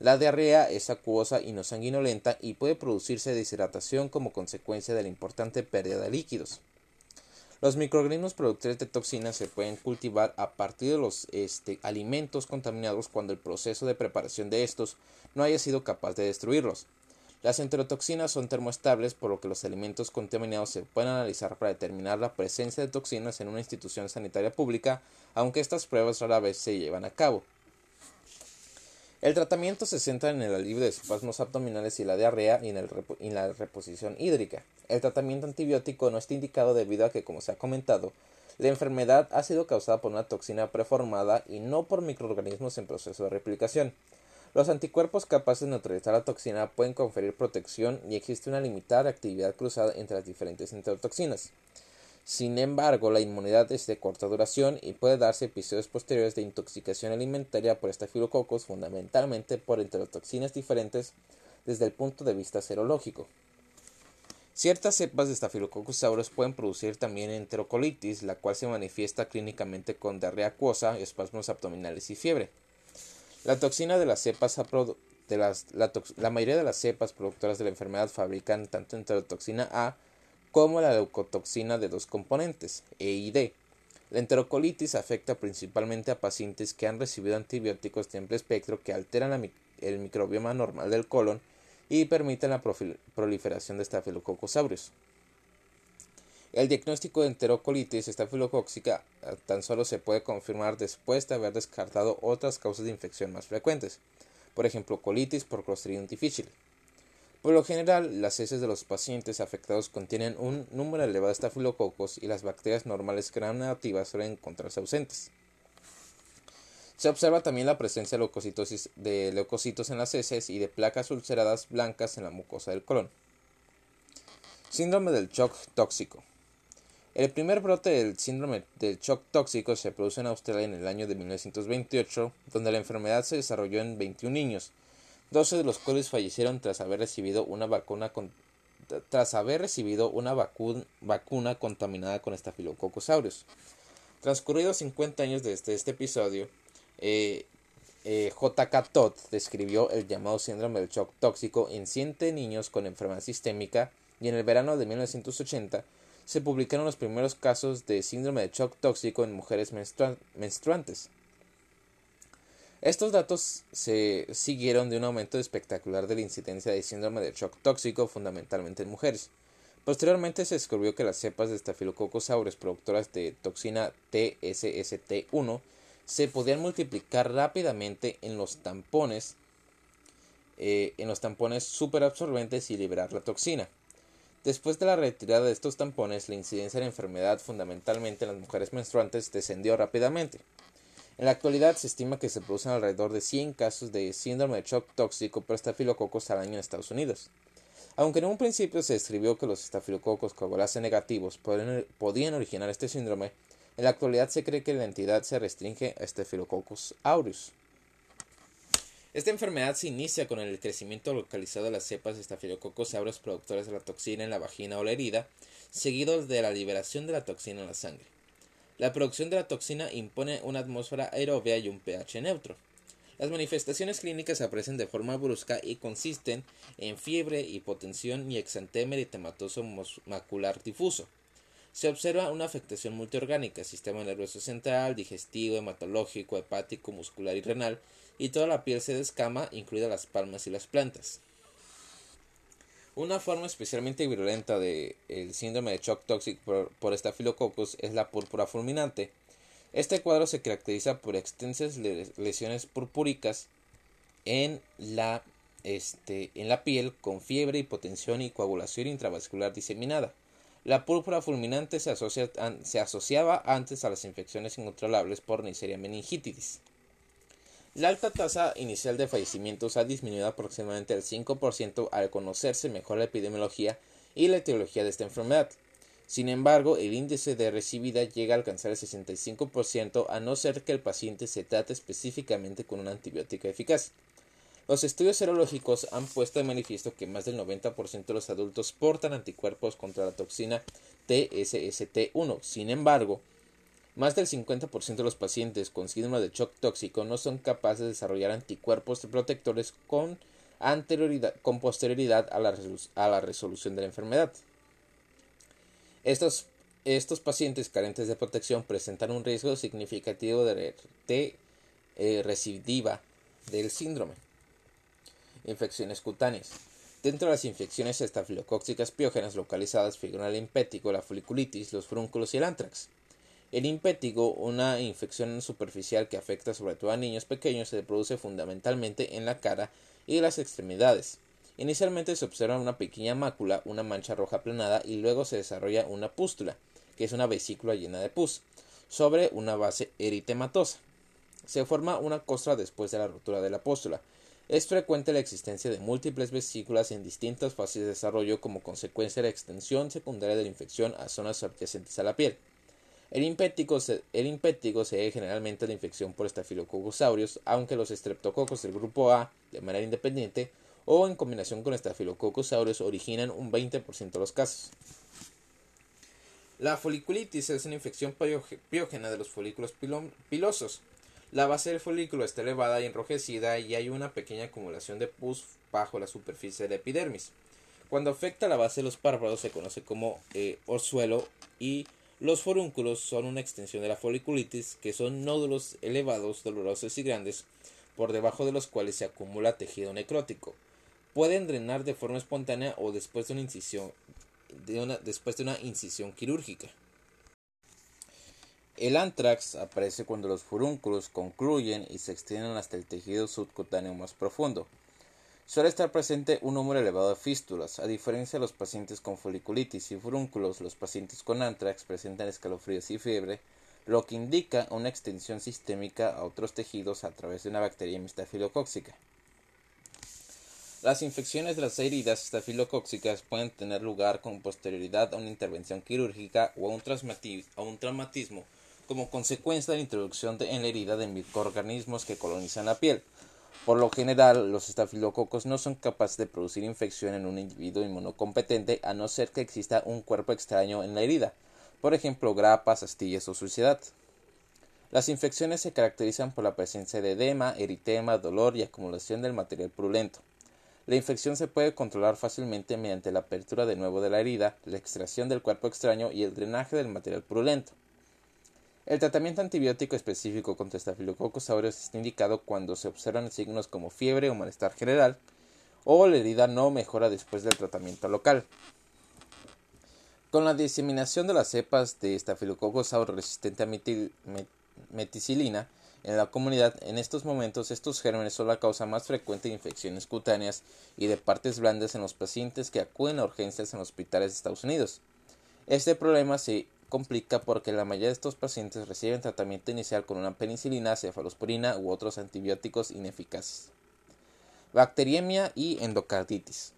La diarrea es acuosa y no sanguinolenta y puede producirse deshidratación como consecuencia de la importante pérdida de líquidos. Los microorganismos productores de toxinas se pueden cultivar a partir de los este, alimentos contaminados cuando el proceso de preparación de estos no haya sido capaz de destruirlos. Las enterotoxinas son termoestables, por lo que los alimentos contaminados se pueden analizar para determinar la presencia de toxinas en una institución sanitaria pública, aunque estas pruebas rara vez se llevan a cabo. El tratamiento se centra en el alivio de espasmos abdominales y la diarrea y en, la reposición hídrica. El tratamiento antibiótico no está indicado debido a que, como se ha comentado, la enfermedad ha sido causada por una toxina preformada y no por microorganismos en proceso de replicación. Los anticuerpos capaces de neutralizar la toxina pueden conferir protección y existe una limitada actividad cruzada entre las diferentes enterotoxinas. Sin embargo, la inmunidad es de corta duración y puede darse episodios posteriores de intoxicación alimentaria por estafilococos, fundamentalmente por enterotoxinas diferentes desde el punto de vista serológico. Ciertas cepas de Staphylococcus aureus pueden producir también enterocolitis, la cual se manifiesta clínicamente con diarrea acuosa, espasmos abdominales y fiebre. La toxina de las cepas de las, la, mayoría de las cepas productoras de la enfermedad fabrican tanto enterotoxina A como la leucotoxina de dos componentes, E y D. La enterocolitis afecta principalmente a pacientes que han recibido antibióticos de amplio espectro que alteran el microbioma normal del colon y permiten la proliferación de Staphylococcus aureus. El diagnóstico de enterocolitis estafilocóxica eh, tan solo se puede confirmar después de haber descartado otras causas de infección más frecuentes, por ejemplo colitis por Clostridium difficile. Por lo general, las heces de los pacientes afectados contienen un número elevado de estafilococos y las bacterias normales gram negativas suelen encontrarse ausentes. Se observa también la presencia de, de leucocitos en las heces y de placas ulceradas blancas en la mucosa del colon. Síndrome del shock tóxico. El primer brote del síndrome del shock tóxico se produjo en Australia en el año de 1928, donde la enfermedad se desarrolló en 21 niños, 12 de los cuales fallecieron tras haber recibido una vacuna tras haber recibido una vacuna contaminada con Staphylococcus aureus. Transcurridos 50 años desde este episodio, eh, eh, J.K. Todd describió el llamado síndrome del shock tóxico en 100 niños con enfermedad sistémica y en el verano de 1980 se publicaron los primeros casos de síndrome de shock tóxico en mujeres menstruantes. Estos datos se siguieron de un aumento espectacular de la incidencia de síndrome de shock tóxico, fundamentalmente en mujeres. Posteriormente se descubrió que las cepas de Staphylococcus aureus productoras de toxina TSST1 se podían multiplicar rápidamente en los tampones eh, en los tampones superabsorbentes y liberar la toxina. Después de la retirada de estos tampones, la incidencia de la enfermedad, fundamentalmente en las mujeres menstruantes, descendió rápidamente. En la actualidad se estima que se producen alrededor de 100 casos de síndrome de shock tóxico por estafilococos al año en Estados Unidos. Aunque en un principio se describió que los estafilococos coagulase negativos podían originar este síndrome, en la actualidad se cree que la entidad se restringe a Staphylococcus aureus. Esta enfermedad se inicia con el crecimiento localizado de las cepas de Staphylococcus aureus productoras de la toxina en la vagina o la herida, seguido de la liberación de la toxina en la sangre. La producción de la toxina impone una atmósfera aerobia y un pH neutro. Las manifestaciones clínicas aparecen de forma brusca y consisten en fiebre, hipotensión y exantema eritematoso macular difuso. Se observa una afectación multiorgánica, sistema nervioso central, digestivo, hematológico, hepático, muscular y renal, y toda la piel se descama, incluidas las palmas y las plantas. Una forma especialmente virulenta del síndrome de shock tóxico por, por estafilococcus es la púrpura fulminante. Este cuadro se caracteriza por extensas lesiones purpúricas en la, este, en la piel con fiebre, hipotensión y coagulación intravascular diseminada. La púrpura fulminante se, se asociaba antes a las infecciones incontrolables por Neisseria meningitis. La alta tasa inicial de fallecimientos ha disminuido aproximadamente al 5% al conocerse mejor la epidemiología y la etiología de esta enfermedad. Sin embargo, el índice de recibida llega a alcanzar el 65% a no ser que el paciente se trate específicamente con un antibiótico eficaz. Los estudios serológicos han puesto de manifiesto que más del 90% de los adultos portan anticuerpos contra la toxina TSST1. Sin embargo, más del 50% de los pacientes con síndrome de shock tóxico no son capaces de desarrollar anticuerpos protectores con, anterioridad, con posterioridad a la, resolución de la enfermedad. Estos, pacientes carentes de protección presentan un riesgo significativo de, eh, recidiva del síndrome. Infecciones cutáneas. Dentro de las infecciones estafilocóxicas piógenas localizadas figuran el impético, la foliculitis, los frúnculos y el antrax. El impétigo, una infección superficial que afecta sobre todo a niños pequeños, se produce fundamentalmente en la cara y las extremidades. Inicialmente se observa una pequeña mácula, una mancha roja aplanada y luego se desarrolla una pústula, que es una vesícula llena de pus, sobre una base eritematosa. Se forma una costra después de la rotura de la pústula. Es frecuente la existencia de múltiples vesículas en distintas fases de desarrollo como consecuencia de la extensión secundaria de la infección a zonas adyacentes a la piel. El impético, se, el debe generalmente la infección por Staphylococcus aureus, aunque los estreptococos del grupo A, de manera independiente, o en combinación con Staphylococcus aureus, originan un 20% de los casos. La foliculitis es una infección piógena de los folículos pilosos. La base del folículo está elevada y enrojecida y hay una pequeña acumulación de pus bajo la superficie de la epidermis. Cuando afecta la base de los párpados se conoce como eh, orzuelo y Los forúnculos son una extensión de la foliculitis, que son nódulos elevados, dolorosos y grandes, por debajo de los cuales se acumula tejido necrótico. Pueden drenar de forma espontánea o después de una incisión, quirúrgica. El antrax aparece cuando los furúnculos concluyen y se extienden hasta el tejido subcutáneo más profundo. Suele estar presente un número elevado de fístulas. A diferencia de los pacientes con foliculitis y furúnculos, los pacientes con antrax presentan escalofríos y fiebre, lo que indica una extensión sistémica a otros tejidos a través de una bacteria estafilocóxica. Las infecciones de las heridas estafilocóxicas pueden tener lugar con posterioridad a una intervención quirúrgica o a un, traumatismo como consecuencia de la introducción en la herida de microorganismos que colonizan la piel. Por lo general, los estafilococos no son capaces de producir infección en un individuo inmunocompetente a no ser que exista un cuerpo extraño en la herida, por ejemplo, grapas, astillas o suciedad. Las infecciones se caracterizan por la presencia de edema, eritema, dolor y acumulación del material purulento. La infección se puede controlar fácilmente mediante la apertura de nuevo de la herida, la extracción del cuerpo extraño y el drenaje del material purulento. El tratamiento antibiótico específico contra Staphylococcus aureus está indicado cuando se observan signos como fiebre o malestar general, o la herida no mejora después del tratamiento local. Con la diseminación de las cepas de Staphylococcus aureus resistente a meticilina en la comunidad, en estos momentos estos gérmenes son la causa más frecuente de infecciones cutáneas y de partes blandas en los pacientes que acuden a urgencias en hospitales de Estados Unidos. Este problema se complica porque la mayoría de estos pacientes reciben tratamiento inicial con una penicilina, cefalosporina u otros antibióticos ineficaces. Bacteriemia y endocarditis.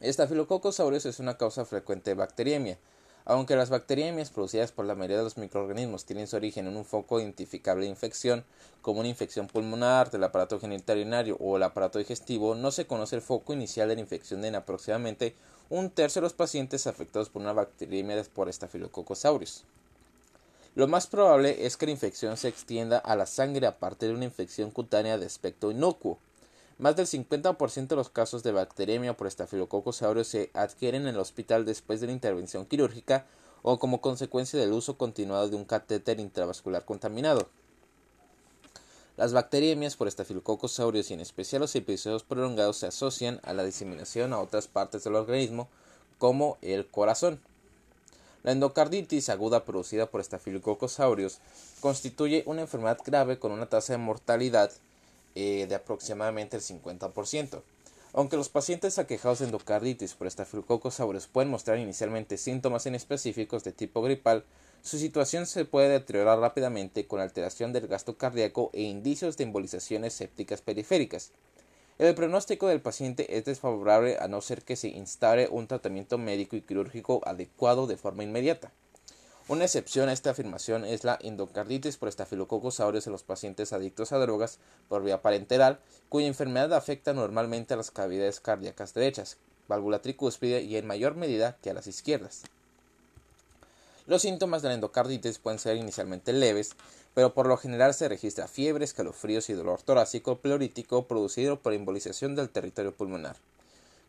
Estafilococcus aureus es una causa frecuente de bacteriemia. Aunque las bacteriemias producidas por la mayoría de los microorganismos tienen su origen en un foco identificable de infección, como una infección pulmonar, del aparato genital o el aparato digestivo, no se conoce el foco inicial de la infección en aproximadamente un tercio de los pacientes afectados por una bacteriemia por Staphylococcus aureus. Lo más probable es que la infección se extienda a la sangre aparte de una infección cutánea de aspecto inocuo. Más del 50% de los casos de bacteriemia por Staphylococcus aureus se adquieren en el hospital después de la intervención quirúrgica o como consecuencia del uso continuado de un catéter intravascular contaminado. Las bacteriemias por Staphylococcus aureus y en especial los episodios prolongados se asocian a la diseminación a otras partes del organismo como el corazón. La endocarditis aguda producida por Staphylococcus aureus constituye una enfermedad grave con una tasa de mortalidad eh, de aproximadamente el 50%. Aunque los pacientes aquejados de endocarditis por Staphylococcus aureus pueden mostrar inicialmente síntomas inespecíficos de tipo gripal, su situación se puede deteriorar rápidamente con alteración del gasto cardíaco e indicios de embolizaciones sépticas periféricas. El pronóstico del paciente es desfavorable a no ser que se instaure un tratamiento médico y quirúrgico adecuado de forma inmediata. Una excepción a esta afirmación es la endocarditis por estafilococcus aureus en los pacientes adictos a drogas por vía parenteral, cuya enfermedad afecta normalmente a las cavidades cardíacas derechas, válvula tricúspide y en mayor medida que a las izquierdas. Los síntomas de la endocarditis pueden ser inicialmente leves, pero por lo general se registra fiebre, escalofríos y dolor torácico pleurítico producido por embolización del territorio pulmonar.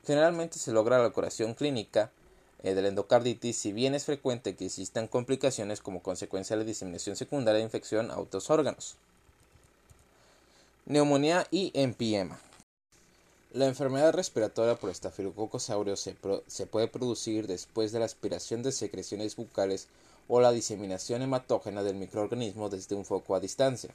Generalmente se logra la curación clínica de la endocarditis, si bien es frecuente que existan complicaciones como consecuencia de la diseminación secundaria de infección a otros órganos. Neumonía y empiema. La enfermedad respiratoria por aureus se, se, puede producir después de la aspiración de secreciones bucales o la diseminación hematógena del microorganismo desde un foco a distancia.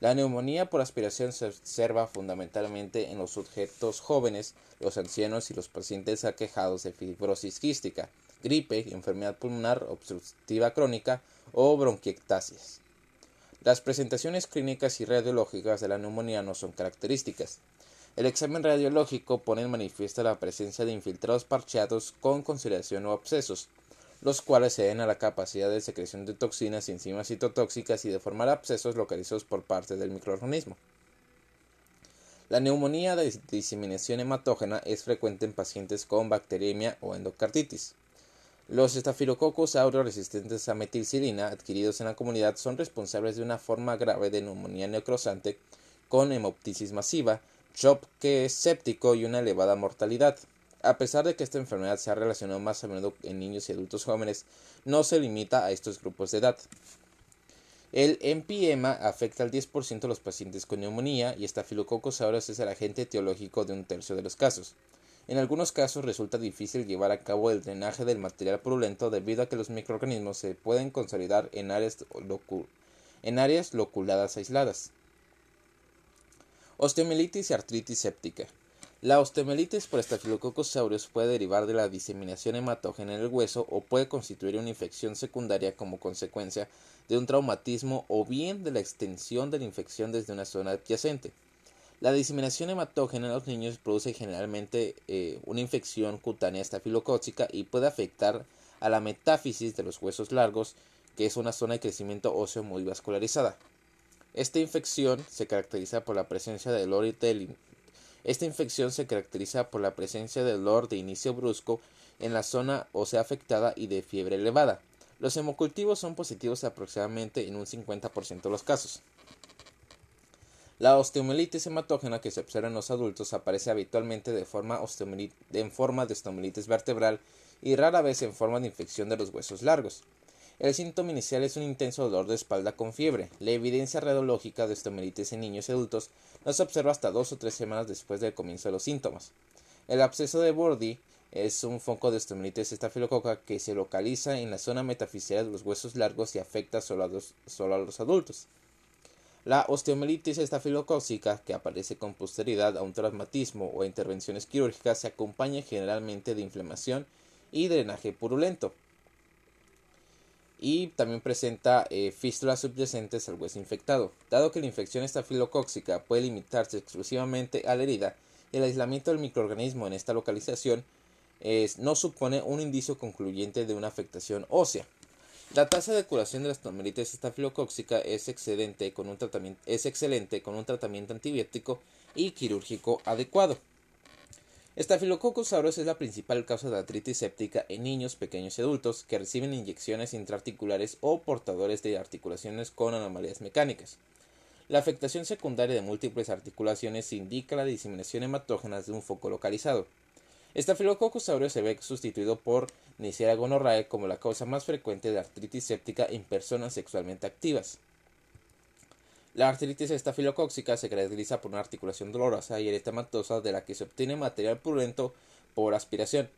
La neumonía por aspiración se observa fundamentalmente en los sujetos jóvenes, los ancianos y los pacientes aquejados de fibrosis quística, gripe, enfermedad pulmonar obstructiva crónica o bronquiectasias. Las presentaciones clínicas y radiológicas de la neumonía no son características. El examen radiológico pone en manifiesto la presencia de infiltrados parcheados con consideración o abscesos, los cuales se deben a la capacidad de secreción de toxinas y enzimas citotóxicas y de formar abscesos localizados por parte del microorganismo. La neumonía de diseminación hematógena es frecuente en pacientes con bacteriemia o endocarditis. Los estafilococcus aureus resistentes a metilcilina adquiridos en la comunidad son responsables de una forma grave de neumonía necrosante con hemoptisis masiva, shock séptico y una elevada mortalidad. A pesar de que esta enfermedad se ha relacionado más a menudo en niños y adultos jóvenes, no se limita a estos grupos de edad. El empiema afecta al 10% de los pacientes con neumonía y Staphylococcus aureus es el agente etiológico de un tercio de los casos. En algunos casos resulta difícil llevar a cabo el drenaje del material purulento debido a que los microorganismos se pueden consolidar en áreas, en áreas loculadas aisladas. Osteomielitis y artritis séptica. La osteomielitis por Staphylococcus aureus puede derivar de la diseminación hematógena en el hueso o puede constituir una infección secundaria como consecuencia de un traumatismo o bien de la extensión de la infección desde una zona adyacente. La diseminación hematógena en los niños produce generalmente eh, una infección cutánea estafilocócica y puede afectar a la metáfisis de los huesos largos, que es una zona de crecimiento óseo muy vascularizada. Esta infección se caracteriza por la presencia de dolor esta infección se caracteriza por la presencia de dolor de inicio brusco en la zona ósea afectada y de fiebre elevada. Los hemocultivos son positivos aproximadamente en un 50% de los casos. La osteomielitis hematógena que se observa en los adultos aparece habitualmente en forma de osteomielitis vertebral y rara vez en forma de infección de los huesos largos. El síntoma inicial es un intenso dolor de espalda con fiebre. La evidencia radiológica de osteomielitis en niños y adultos no se observa hasta dos o tres semanas después del comienzo de los síntomas. El absceso de Bordy es un foco de osteomielitis estafilococa que se localiza en la zona metafisial de los huesos largos y afecta solo a los adultos. La osteomielitis estafilocócica, que aparece con posteridad a un traumatismo o a intervenciones quirúrgicas, se acompaña generalmente de inflamación y drenaje purulento. Y también presenta eh, fístulas subyacentes al hueso infectado. Dado que la infección estafilocócica puede limitarse exclusivamente a la herida, el aislamiento del microorganismo en esta localización no supone un indicio concluyente de una afectación ósea. La tasa de curación de la estomelitis estafilocóxica es con un tratamiento, es excelente con un tratamiento antibiótico y quirúrgico adecuado. Staphylococcus aureus es la principal causa de artritis séptica en niños pequeños y adultos que reciben inyecciones intraarticulares o portadores de articulaciones con anomalías mecánicas. La afectación secundaria de múltiples articulaciones indica la diseminación hematógena de un foco localizado. Staphylococcus aureus se ve sustituido por Neisseria gonorrhoeae como la causa más frecuente de artritis séptica en personas sexualmente activas. La artritis estafilocóxica se caracteriza por una articulación dolorosa y eritematosa de la que se obtiene material purulento por aspiración.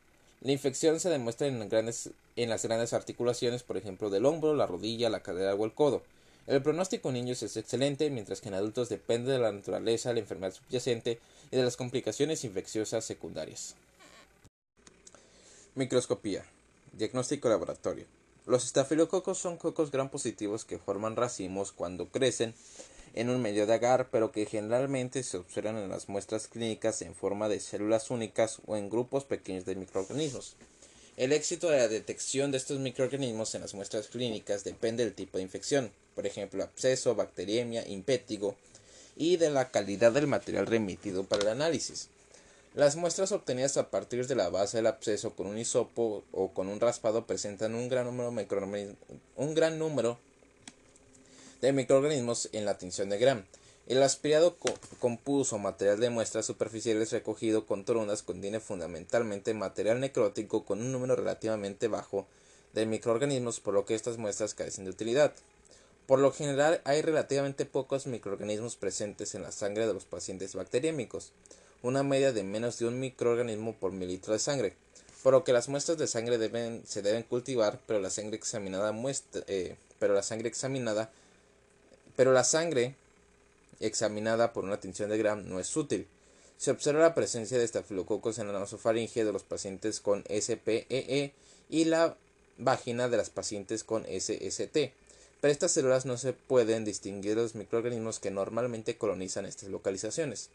La infección se demuestra en, en las grandes articulaciones, por ejemplo, del hombro, la rodilla, la cadera o el codo. El pronóstico en niños es excelente, mientras que en adultos depende de la naturaleza de la enfermedad subyacente y de las complicaciones infecciosas secundarias. Microscopía. Diagnóstico laboratorio. Los estafilococos son cocos gran positivos que forman racimos cuando crecen en un medio de agar, pero que generalmente se observan en las muestras clínicas en forma de células únicas o en grupos pequeños de microorganismos. El éxito de la detección de estos microorganismos en las muestras clínicas depende del tipo de infección, por ejemplo, absceso, bacteriemia, impétigo, y de la calidad del material remitido para el análisis. Las muestras obtenidas a partir de la base del absceso con un hisopo o con un raspado presentan un gran número, de microorganismos en la tinción de Gram. El aspirado compuso material de muestras superficiales recogido con torundas contiene fundamentalmente material necrótico con un número relativamente bajo de microorganismos, por lo que estas muestras carecen de utilidad. Por lo general, hay relativamente pocos microorganismos presentes en la sangre de los pacientes bacteriémicos una media de menos de un microorganismo por mililitro de sangre, por lo que las muestras de sangre deben, se deben cultivar, pero la sangre examinada muestra, eh, pero la sangre examinada, pero la sangre examinada por una tinción de Gram no es útil. Se observa la presencia de estafilococos en la nasofaringe de los pacientes con SPEE e y la vagina de las pacientes con SST. Pero estas células no se pueden distinguir de los microorganismos que normalmente colonizan estas localizaciones.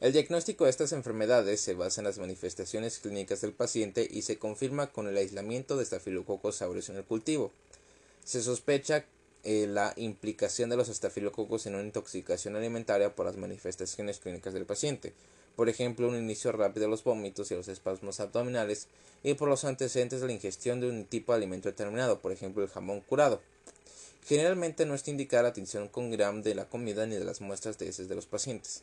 El diagnóstico de estas enfermedades se basa en las manifestaciones clínicas del paciente y se confirma con el aislamiento de Staphylococcus aureus en el cultivo. Se sospecha eh, la implicación de los estafilococos en una intoxicación alimentaria por las manifestaciones clínicas del paciente, por ejemplo, un inicio rápido de los vómitos y los espasmos abdominales, y por los antecedentes de la ingestión de un tipo de alimento determinado, por ejemplo, el jamón curado. Generalmente no está indicada la atención con gram de la comida ni de las muestras de heces de los pacientes.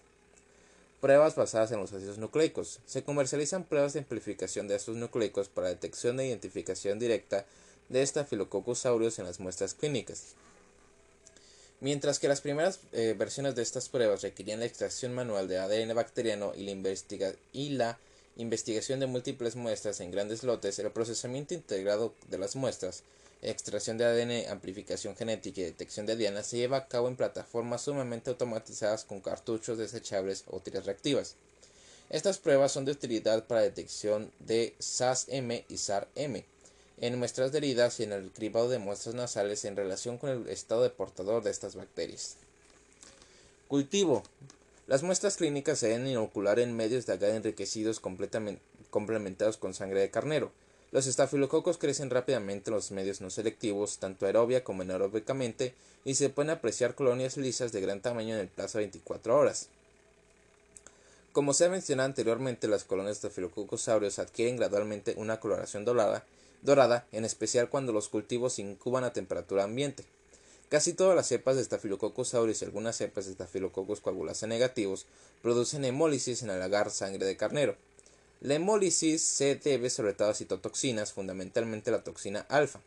Pruebas basadas en los ácidos nucleicos. Se comercializan pruebas de amplificación de ácidos nucleicos para detección e identificación directa de Staphylococcus aureus en las muestras clínicas. Mientras que las primeras eh, versiones de estas pruebas requerían la extracción manual de ADN bacteriano y la, y la investigación de múltiples muestras en grandes lotes, el procesamiento integrado de las muestras, extracción de ADN, amplificación genética y detección de diana se lleva a cabo en plataformas sumamente automatizadas con cartuchos desechables o tiras reactivas. Estas pruebas son de utilidad para detección de SAS-M y SAR-M en muestras de heridas y en el cribado de muestras nasales en relación con el estado de portador de estas bacterias. Cultivo. Las muestras clínicas se deben inocular en medios de agar enriquecidos complementados con sangre de carnero. Los estafilococos crecen rápidamente en los medios no selectivos, tanto aerobia como anaeróbicamente, y se pueden apreciar colonias lisas de gran tamaño en el plazo de 24 horas. Como se ha mencionado anteriormente, las colonias de estafilococos aureus adquieren gradualmente una coloración dorada, dorada, en especial cuando los cultivos se incuban a temperatura ambiente. Casi todas las cepas de Staphylococcus aureus y algunas cepas de Staphylococcus coagulasa negativos producen hemólisis en el agar sangre de carnero. La hemólisis se debe sobre todo a citotoxinas, fundamentalmente la toxina alfa.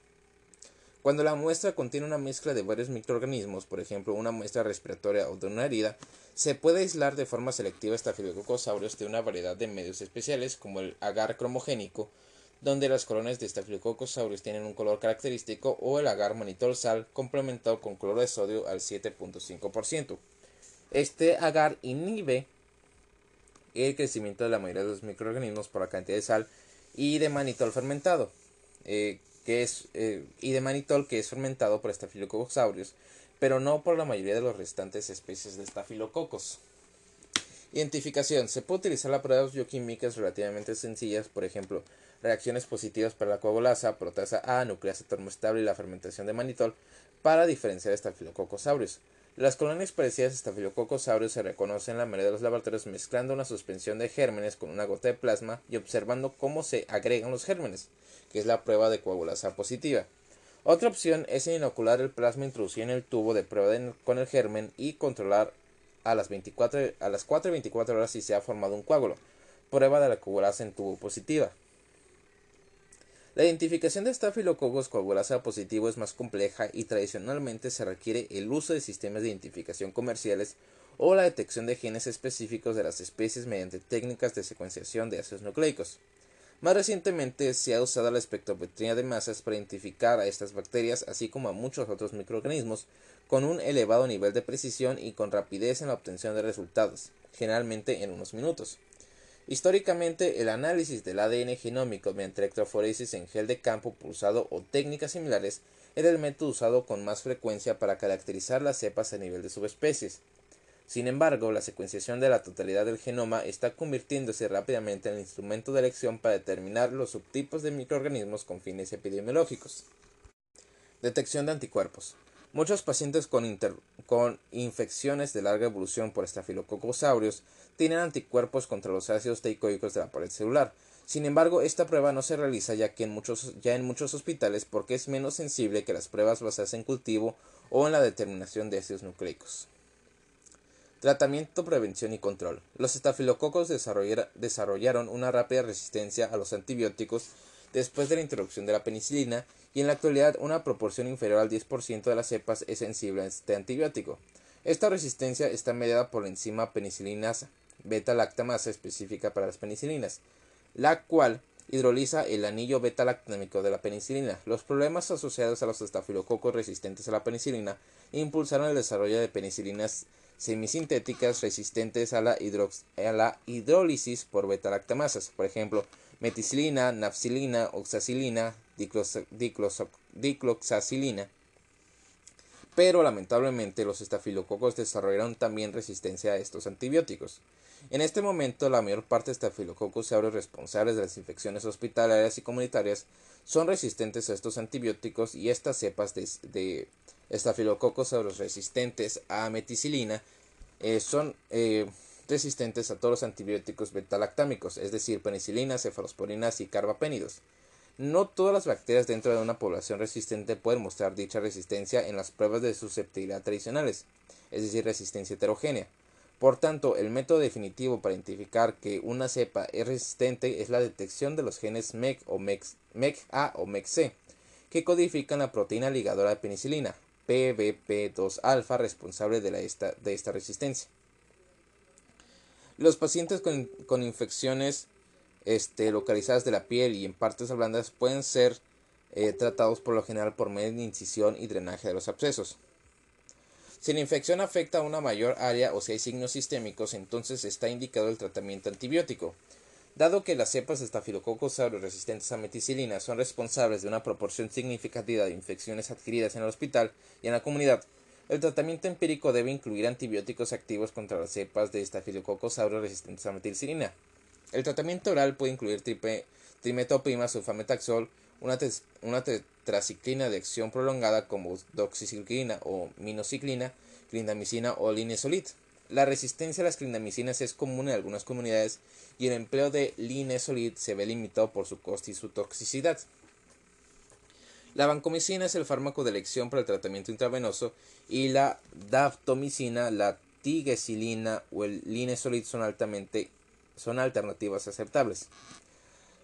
Cuando la muestra contiene una mezcla de varios microorganismos, por ejemplo una muestra respiratoria o de una herida, se puede aislar de forma selectiva Staphylococcus aureus de una variedad de medios especiales como el agar cromogénico, donde las colonias de Staphylococcus aureus tienen un color característico, o el agar manitol sal complementado con cloro de sodio al 7.5%. Este agar inhibe el crecimiento de la mayoría de los microorganismos por la cantidad de sal y de manitol fermentado, eh, que es, eh, y de manitol que es fermentado por Staphylococcus aureus, pero no por la mayoría de las restantes especies de Staphylococcus. Identificación. Se puede utilizar la pruebas bioquímicas relativamente sencillas, por ejemplo, reacciones positivas para la coagulasa, proteasa A, nucleasa termoestable y la fermentación de manitol para diferenciar Staphylococcus aureus. Las colonias parecidas a Staphylococcus aureus se reconocen en la mayoría de los laboratorios mezclando una suspensión de gérmenes con una gota de plasma y observando cómo se agregan los gérmenes, que es la prueba de coagulasa positiva. Otra opción es inocular el plasma introducido en el tubo de prueba con el germen y controlar a las, 24, a las 4 y 24 horas si se ha formado un coágulo. Prueba de la coagulasa en tubo positiva. La identificación de Staphylococcus coagulasa positivo es más compleja y tradicionalmente se requiere el uso de sistemas de identificación comerciales o la detección de genes específicos de las especies mediante técnicas de secuenciación de ácidos nucleicos. Más recientemente se ha usado la espectrometría de masas para identificar a estas bacterias así como a muchos otros microorganismos con un elevado nivel de precisión y con rapidez en la obtención de resultados, generalmente en unos minutos. Históricamente, el análisis del ADN genómico mediante electroforesis en gel de campo pulsado o técnicas similares era el método usado con más frecuencia para caracterizar las cepas a nivel de subespecies. Sin embargo, la secuenciación de la totalidad del genoma está convirtiéndose rápidamente en el instrumento de elección para determinar los subtipos de microorganismos con fines epidemiológicos. Detección de anticuerpos. Muchos pacientes con, infecciones de larga evolución por Staphylococcus aureus tienen anticuerpos contra los ácidos teicoicos de la pared celular. Sin embargo, esta prueba no se realiza ya, que en muchos, ya en muchos hospitales porque es menos sensible que las pruebas basadas en cultivo o en la determinación de ácidos nucleicos. Tratamiento, prevención y control. Los estafilococos desarrollaron una rápida resistencia a los antibióticos después de la introducción de la penicilina y en la actualidad una proporción inferior al 10% de las cepas es sensible a este antibiótico. Esta resistencia está mediada por la enzima penicilinasa, beta-lactamasa específica para las penicilinas, la cual hidroliza el anillo beta-lactámico de la penicilina. Los problemas asociados a los estafilococos resistentes a la penicilina impulsaron el desarrollo de penicilinas semisintéticas resistentes a la, a hidrólisis por beta-lactamasas, por ejemplo, meticilina, nafcilina, oxacilina, dicloxacilina. Pero lamentablemente los estafilococos desarrollaron también resistencia a estos antibióticos. En este momento, la mayor parte de estafilococos aureus responsables de las infecciones hospitalarias y comunitarias son resistentes a estos antibióticos y estas cepas de, de estafilococos aureus resistentes a meticilina eh, son eh, resistentes a todos los antibióticos betalactámicos, es decir, penicilinas, cefalosporinas y carbapénidos. No todas las bacterias dentro de una población resistente pueden mostrar dicha resistencia en las pruebas de susceptibilidad tradicionales, es decir, resistencia heterogénea. Por tanto, el método definitivo para identificar que una cepa es resistente es la detección de los genes MEC o MEC-A o MEC-C, que codifican la proteína ligadora de penicilina, PBP2-alfa, responsable de, esta, resistencia. Los pacientes con, infecciones este, localizadas de la piel y en partes blandas pueden ser eh, tratados por lo general por medio de incisión y drenaje de los abscesos. Si la infección afecta a una mayor área o si hay signos sistémicos, entonces está indicado el tratamiento antibiótico. Dado que las cepas de Staphylococcus aureus resistentes a meticilina son responsables de una proporción significativa de infecciones adquiridas en el hospital y en la comunidad, el tratamiento empírico debe incluir antibióticos activos contra las cepas de Staphylococcus aureus resistentes a meticilina. El tratamiento oral puede incluir trimetopima, sulfametaxol, una, una tetraciclina de acción prolongada como doxiciclina o minociclina, clindamicina o linesolid. La resistencia a las clindamicinas es común en algunas comunidades y el empleo de linesolid se ve limitado por su coste y su toxicidad. La vancomicina es el fármaco de elección para el tratamiento intravenoso y la daptomicina, la tigecilina o el linesolid son altamente son alternativas aceptables.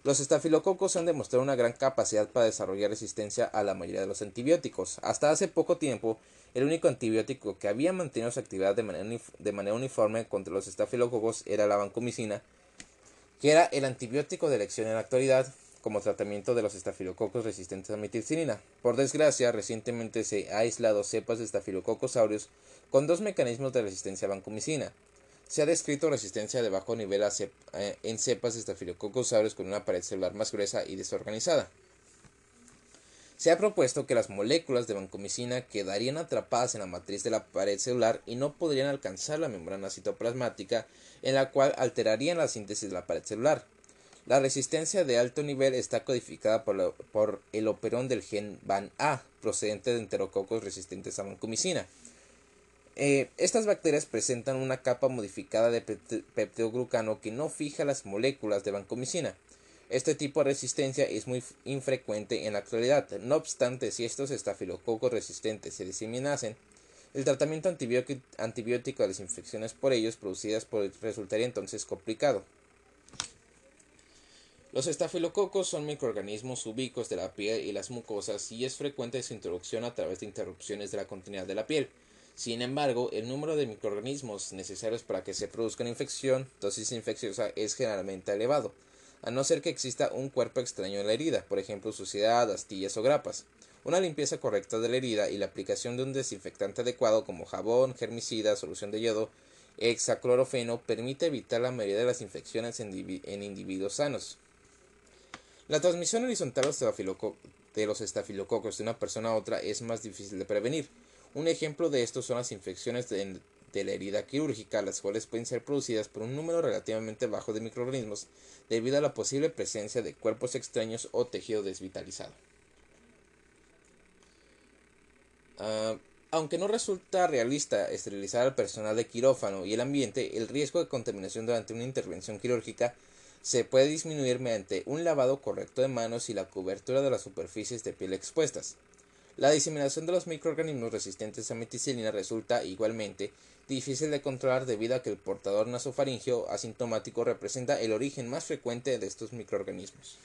Los estafilococos han demostrado una gran capacidad para desarrollar resistencia a la mayoría de los antibióticos. Hasta hace poco tiempo, el único antibiótico que había mantenido su actividad de manera, uniforme contra los estafilococos era la vancomicina, que era el antibiótico de elección en la actualidad como tratamiento de los estafilococos resistentes a metilcinina. Por desgracia, recientemente se ha aislado cepas de estafilococos aureus con dos mecanismos de resistencia a vancomicina. Se ha descrito resistencia de bajo nivel eh, en cepas de Staphylococcus aureus con una pared celular más gruesa y desorganizada. Se ha propuesto que las moléculas de vancomicina quedarían atrapadas en la matriz de la pared celular y no podrían alcanzar la membrana citoplasmática, en la cual alterarían la síntesis de la pared celular. La resistencia de alto nivel está codificada por, el operón del gen VAN-A, procedente de enterococos resistentes a vancomicina. Eh, estas bacterias presentan una capa modificada de peptidoglucano que no fija las moléculas de vancomicina. Este tipo de resistencia es muy infrecuente en la actualidad. No obstante, si estos estafilococos resistentes se diseminasen, el tratamiento antibiótico de las infecciones por ellos producidas resultaría entonces complicado. Los estafilococos son microorganismos ubicos de la piel y las mucosas y es frecuente su introducción a través de interrupciones de la continuidad de la piel. Sin embargo, el número de microorganismos necesarios para que se produzca una infección, dosis infecciosa, es generalmente elevado, a no ser que exista un cuerpo extraño en la herida, por ejemplo suciedad, astillas o grapas. Una limpieza correcta de la herida y la aplicación de un desinfectante adecuado como jabón, germicida, solución de yodo, hexaclorofeno permite evitar la mayoría de las infecciones en, individuos sanos. La transmisión horizontal de los estafilococos de una persona a otra es más difícil de prevenir, un ejemplo de esto son las infecciones de, la herida quirúrgica, las cuales pueden ser producidas por un número relativamente bajo de microorganismos debido a la posible presencia de cuerpos extraños o tejido desvitalizado. Ah, aunque no resulta realista esterilizar al personal de quirófano y el ambiente, el riesgo de contaminación durante una intervención quirúrgica se puede disminuir mediante un lavado correcto de manos y la cobertura de las superficies de piel expuestas. La diseminación de los microorganismos resistentes a meticilina resulta igualmente difícil de controlar debido a que el portador nasofaringeo asintomático representa el origen más frecuente de estos microorganismos.